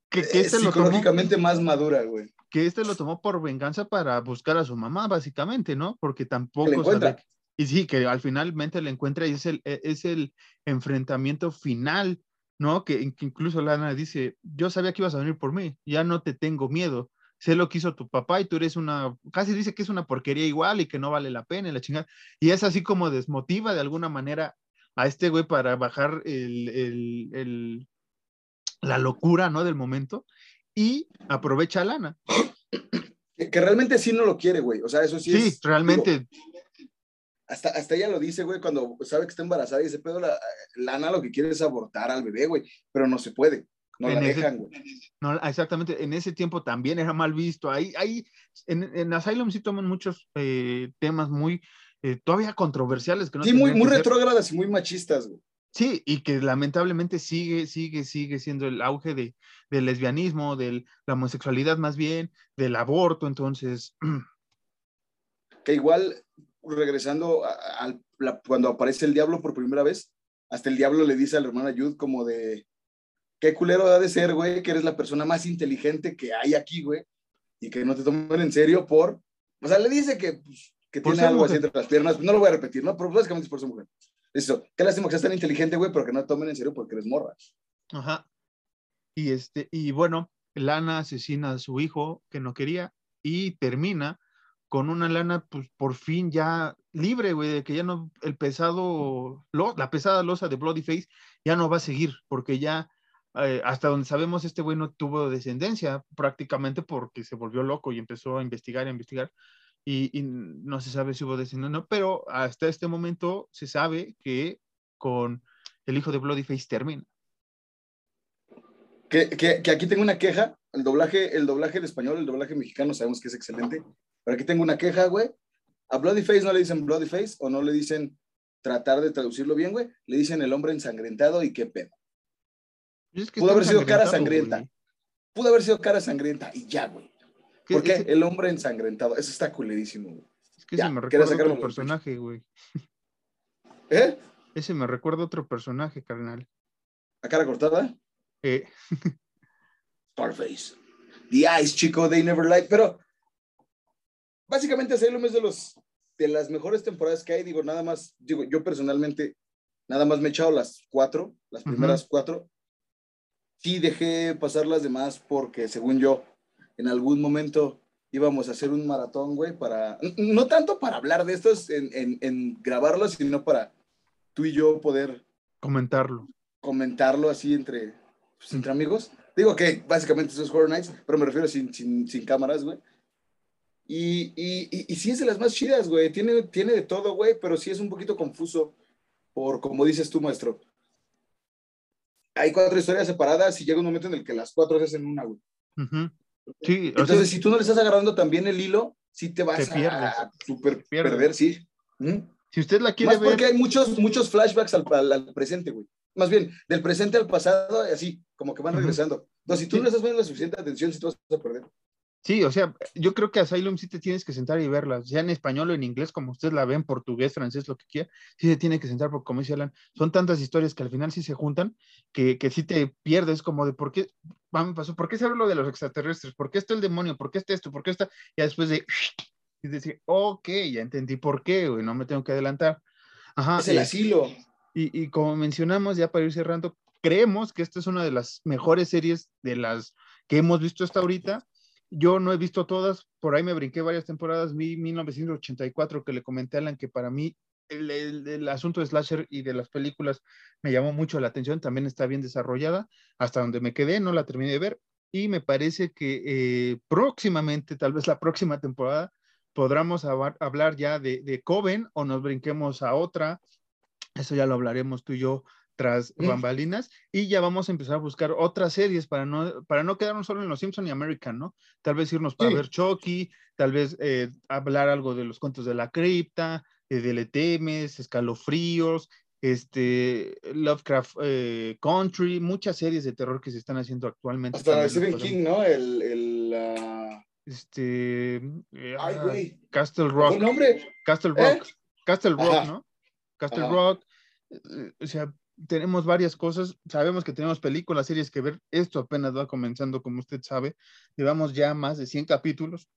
Speaker 1: que, que este psicológicamente tomó, más madura, güey.
Speaker 2: Que este lo tomó por venganza para buscar a su mamá, básicamente, ¿no? Porque tampoco...
Speaker 1: Sabe,
Speaker 2: y sí, que al finalmente le encuentra y es el, es el enfrentamiento final, ¿no? Que, que incluso Lana dice, yo sabía que ibas a venir por mí, ya no te tengo miedo, sé lo que hizo tu papá y tú eres una, casi dice que es una porquería igual y que no vale la pena y la chingada. Y es así como desmotiva de alguna manera a este güey para bajar el, el, el, la locura, ¿no? Del momento y aprovecha a Lana.
Speaker 1: Que, que, realmente sí no lo quiere, güey. O sea, eso sí,
Speaker 2: sí
Speaker 1: es.
Speaker 2: realmente.
Speaker 1: Digo, hasta, hasta ella lo dice, güey, cuando sabe que está embarazada y dice, pero la, Lana lo que quiere es abortar al bebé, güey, pero no se puede. No en la ese, dejan, güey.
Speaker 2: No, exactamente, en ese tiempo también era mal visto. Ahí, ahí en, en Asylum sí toman muchos eh, temas muy eh, todavía controversiales. Que no
Speaker 1: sí, muy, muy retrógradas y muy machistas, güey.
Speaker 2: Sí, y que lamentablemente sigue, sigue, sigue siendo el auge de, del lesbianismo, de la homosexualidad más bien, del aborto, entonces.
Speaker 1: Que igual, regresando a, a la, cuando aparece el diablo por primera vez, hasta el diablo le dice a la hermana Jude como de, qué culero ha de ser, güey, que eres la persona más inteligente que hay aquí, güey, y que no te tomen en serio por, o sea, le dice que, pues, que tiene algo mujer. así entre las piernas, no lo voy a repetir, ¿no? Pero básicamente es por su mujer. Eso, qué lástima que seas tan inteligente, güey, pero que no te tomen en serio porque eres morra.
Speaker 2: Ajá. Y este, y bueno, Lana asesina a su hijo que no quería y termina con una lana, pues por fin ya libre, güey, de que ya no, el pesado, lo, la pesada losa de Bloody Face ya no va a seguir, porque ya eh, hasta donde sabemos, este güey no tuvo descendencia prácticamente porque se volvió loco y empezó a investigar, a investigar. Y, no se sabe si hubo descendencia, no, pero hasta este momento se sabe que con el hijo de Bloodyface termina.
Speaker 1: Que, que, aquí tengo una queja, el doblaje, el doblaje en español, el doblaje mexicano sabemos que es excelente, pero aquí tengo una queja, güey. A Bloodyface no le dicen Bloodyface o no le dicen tratar de traducirlo bien, güey, le dicen el hombre ensangrentado y qué pedo.
Speaker 2: Es que
Speaker 1: Pudo haber sido cara sangrienta. Güey. Pudo haber sido cara sangrienta y ya, güey. ¿Por qué? Ese... El hombre ensangrentado. Eso está culerísimo, güey.
Speaker 2: Es que ya, se me recuerda otro personaje, güey.
Speaker 1: ¿Eh?
Speaker 2: Ese me recuerda otro personaje, carnal.
Speaker 1: ¿A cara cortada?
Speaker 2: Eh.
Speaker 1: Starface. The Ice, chico, They Never Lied. Pero básicamente Salem es de los de las mejores temporadas que hay. Digo, nada más, digo, yo personalmente, nada más me he echado las cuatro, las primeras uh -huh. cuatro sí dejé pasar las demás porque según yo, en algún momento íbamos a hacer un maratón, güey, para, no tanto para hablar de estos en, en, en grabarlo, sino para tú y yo poder
Speaker 2: comentarlo.
Speaker 1: Comentarlo así entre, pues, entre amigos. Digo que básicamente eso es Horror Nights, pero me refiero sin, sin, sin cámaras, güey. Y, y, y, y, sí es de las más chidas, güey. Tiene, tiene de todo, güey, pero sí es un poquito confuso por, como dices tú, maestro, hay cuatro historias separadas y llega un momento en el que las cuatro se hacen una, güey.
Speaker 2: Uh -huh. Sí,
Speaker 1: Entonces, sea, si tú no le estás agarrando también el hilo, sí te vas
Speaker 2: te
Speaker 1: a, super perder, sí.
Speaker 2: ¿Mm? Si usted la quiere
Speaker 1: Más
Speaker 2: ver...
Speaker 1: porque hay muchos, muchos flashbacks al, al, al presente, güey. Más bien, del presente al pasado, así, como que van regresando. Uh -huh. Entonces, si tú sí. no estás poniendo la suficiente atención, sí te vas a perder.
Speaker 2: Sí, o sea, yo creo que Asylum sí te tienes que sentar y verla, sea en español o en inglés, como usted la ve, en portugués, francés, lo que quiera, sí se tiene que sentar, porque como dice Alan, son tantas historias que al final sí se juntan, que, que sí te pierdes como de por qué, me pasó, ¿por qué se habla lo de los extraterrestres? ¿Por qué está el demonio? ¿Por qué está esto? ¿Por qué está? Ya después de, y decir, ok, ya entendí por qué, güey, no me tengo que adelantar.
Speaker 1: Ajá. Es el asilo.
Speaker 2: Y, y como mencionamos, ya para ir cerrando, creemos que esta es una de las mejores series de las que hemos visto hasta ahorita yo no he visto todas, por ahí me brinqué varias temporadas, vi 1984 que le comenté a Alan que para mí el, asunto de slasher y de las películas me llamó mucho la atención, también está bien desarrollada, hasta donde me quedé, no la terminé de ver y me parece que eh, próximamente, tal vez la próxima temporada, podremos hablar ya de, de Coven o nos brinquemos a otra, eso ya lo hablaremos tú y yo tras bambalinas y ya vamos a empezar a buscar otras series para no, para no quedarnos solo en los Simpson y American, ¿no? Tal vez irnos para ver Chucky, tal vez eh, hablar algo de los cuentos de la cripta, eh, de Letemes, Escalofríos, este, Lovecraft eh, Country, muchas series de terror que se están haciendo actualmente.
Speaker 1: Hasta Stephen King, ¿no? El, el
Speaker 2: este
Speaker 1: Ay, ah,
Speaker 2: Castle Rock.
Speaker 1: nombre?
Speaker 2: Castle Rock. Castle Rock, ¿no? Castle Rock. O sea, tenemos varias cosas, sabemos que tenemos películas, series que ver, esto apenas va comenzando, como usted sabe, llevamos ya más de 100 capítulos,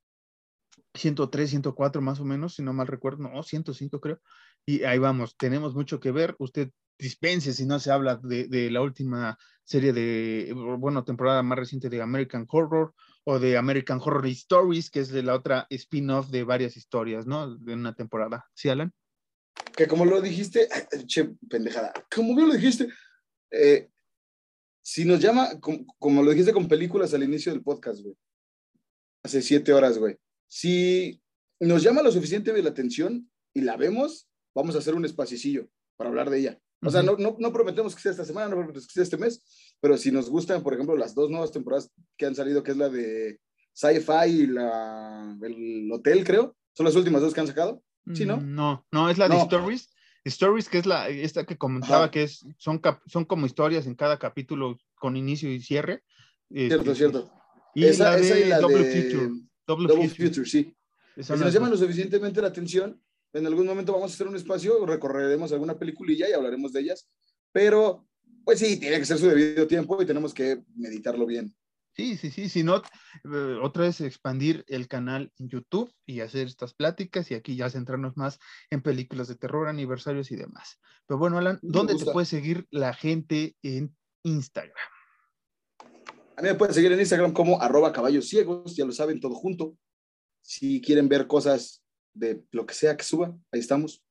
Speaker 2: 103, 104 más o menos, si no mal recuerdo, no, 105 creo, y ahí vamos, tenemos mucho que ver, usted dispense si no se habla de, de la última serie de, bueno, temporada más reciente de American Horror o de American Horror Stories, que es de la otra spin-off de varias historias, ¿no? De una temporada. ¿Sí, Alan?
Speaker 1: Que como lo dijiste, che, pendejada, como bien lo dijiste, eh, si nos llama, como, lo dijiste con películas al inicio del podcast, güey, hace siete horas, güey, si nos llama lo suficiente de la atención y la vemos, vamos a hacer un espacicillo para hablar de ella. O sea, no, no, no, prometemos que sea esta semana, no prometemos que sea este mes, pero si nos gustan, por ejemplo, las dos nuevas temporadas que han salido, que es la de Sci-Fi y la, el Hotel, creo, son las últimas dos que han sacado. ¿Sí, no?
Speaker 2: Mm, no, no, es la de Stories. Stories, que es la, esta que comentaba, que es, son, son como historias en cada capítulo con inicio y cierre.
Speaker 1: Cierto, este, cierto.
Speaker 2: Y esa, la de la Double Future.
Speaker 1: Double, Future. sí. si nos llama lo suficientemente la atención, en algún momento vamos a hacer un espacio, recorreremos alguna peliculilla y hablaremos de ellas, pero pues sí, tiene que ser su debido tiempo y tenemos que meditarlo bien.
Speaker 2: Sí, sí, sí, si no, eh, otra vez expandir el canal en YouTube y hacer estas pláticas y aquí ya centrarnos más en películas de terror, aniversarios y demás. Pero bueno, Alan, ¿dónde te puede seguir la gente en Instagram?
Speaker 1: A mí me pueden seguir en Instagram como arroba caballos ciegos, ya lo saben, todo junto. Si quieren ver cosas de lo que sea que suba, ahí estamos.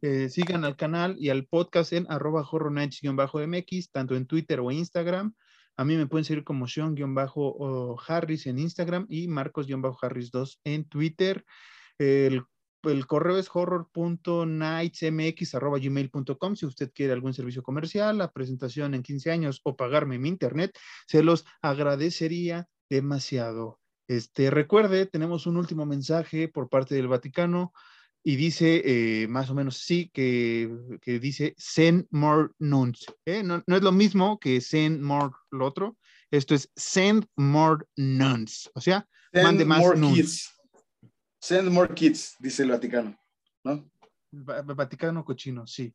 Speaker 2: Eh, sigan al canal y al podcast en arroba mx tanto en Twitter o Instagram. A mí me pueden seguir como Sean-Harris en Instagram y Marcos-Harris2 en Twitter. El, correo es horror.nightsmx.gmail.com si usted quiere algún servicio comercial, la presentación en 15 años o pagarme mi internet, se los agradecería demasiado. Este, recuerde, tenemos un último mensaje por parte del Vaticano y dice eh, más o menos sí, que, que dice send more nuns. ¿eh? No, no, es lo mismo que send more lo otro. Esto es send more nuns. O sea, mande más nuns.
Speaker 1: Send more kids, dice el Vaticano. ¿no?
Speaker 2: Vaticano cochino, sí.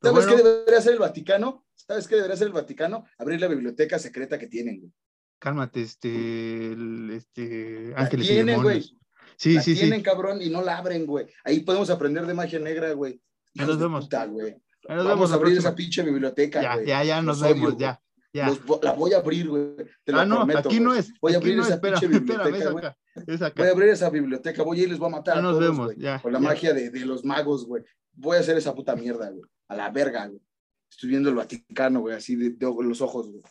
Speaker 1: ¿Sabes qué debería hacer el Vaticano? ¿Sabes qué debería hacer el Vaticano? Abrir la biblioteca secreta que tienen,
Speaker 2: Cálmate, este, este,
Speaker 1: ángeles tienen, güey. Sí, la sí, tienen, cabrón, y no la abren, güey. Ahí podemos aprender de magia negra, güey.
Speaker 2: Ya nos vemos.
Speaker 1: güey. Vamos a abrir esa pinche biblioteca,
Speaker 2: ya, güey. Ya, ya, nos vemos, ya. Ya.
Speaker 1: la voy a abrir, güey.
Speaker 2: ah, no, aquí no es.
Speaker 1: Voy
Speaker 2: a
Speaker 1: abrir esa pinche biblioteca, güey. Voy a abrir esa biblioteca, voy a ir y les voy a matar
Speaker 2: ya
Speaker 1: a
Speaker 2: nos todos, vemos, ya,
Speaker 1: Con la magia de, de, los magos, güey. Voy a hacer esa puta mierda, güey. A la verga, güey. Estoy viendo el Vaticano, güey, así de, de los ojos, güey.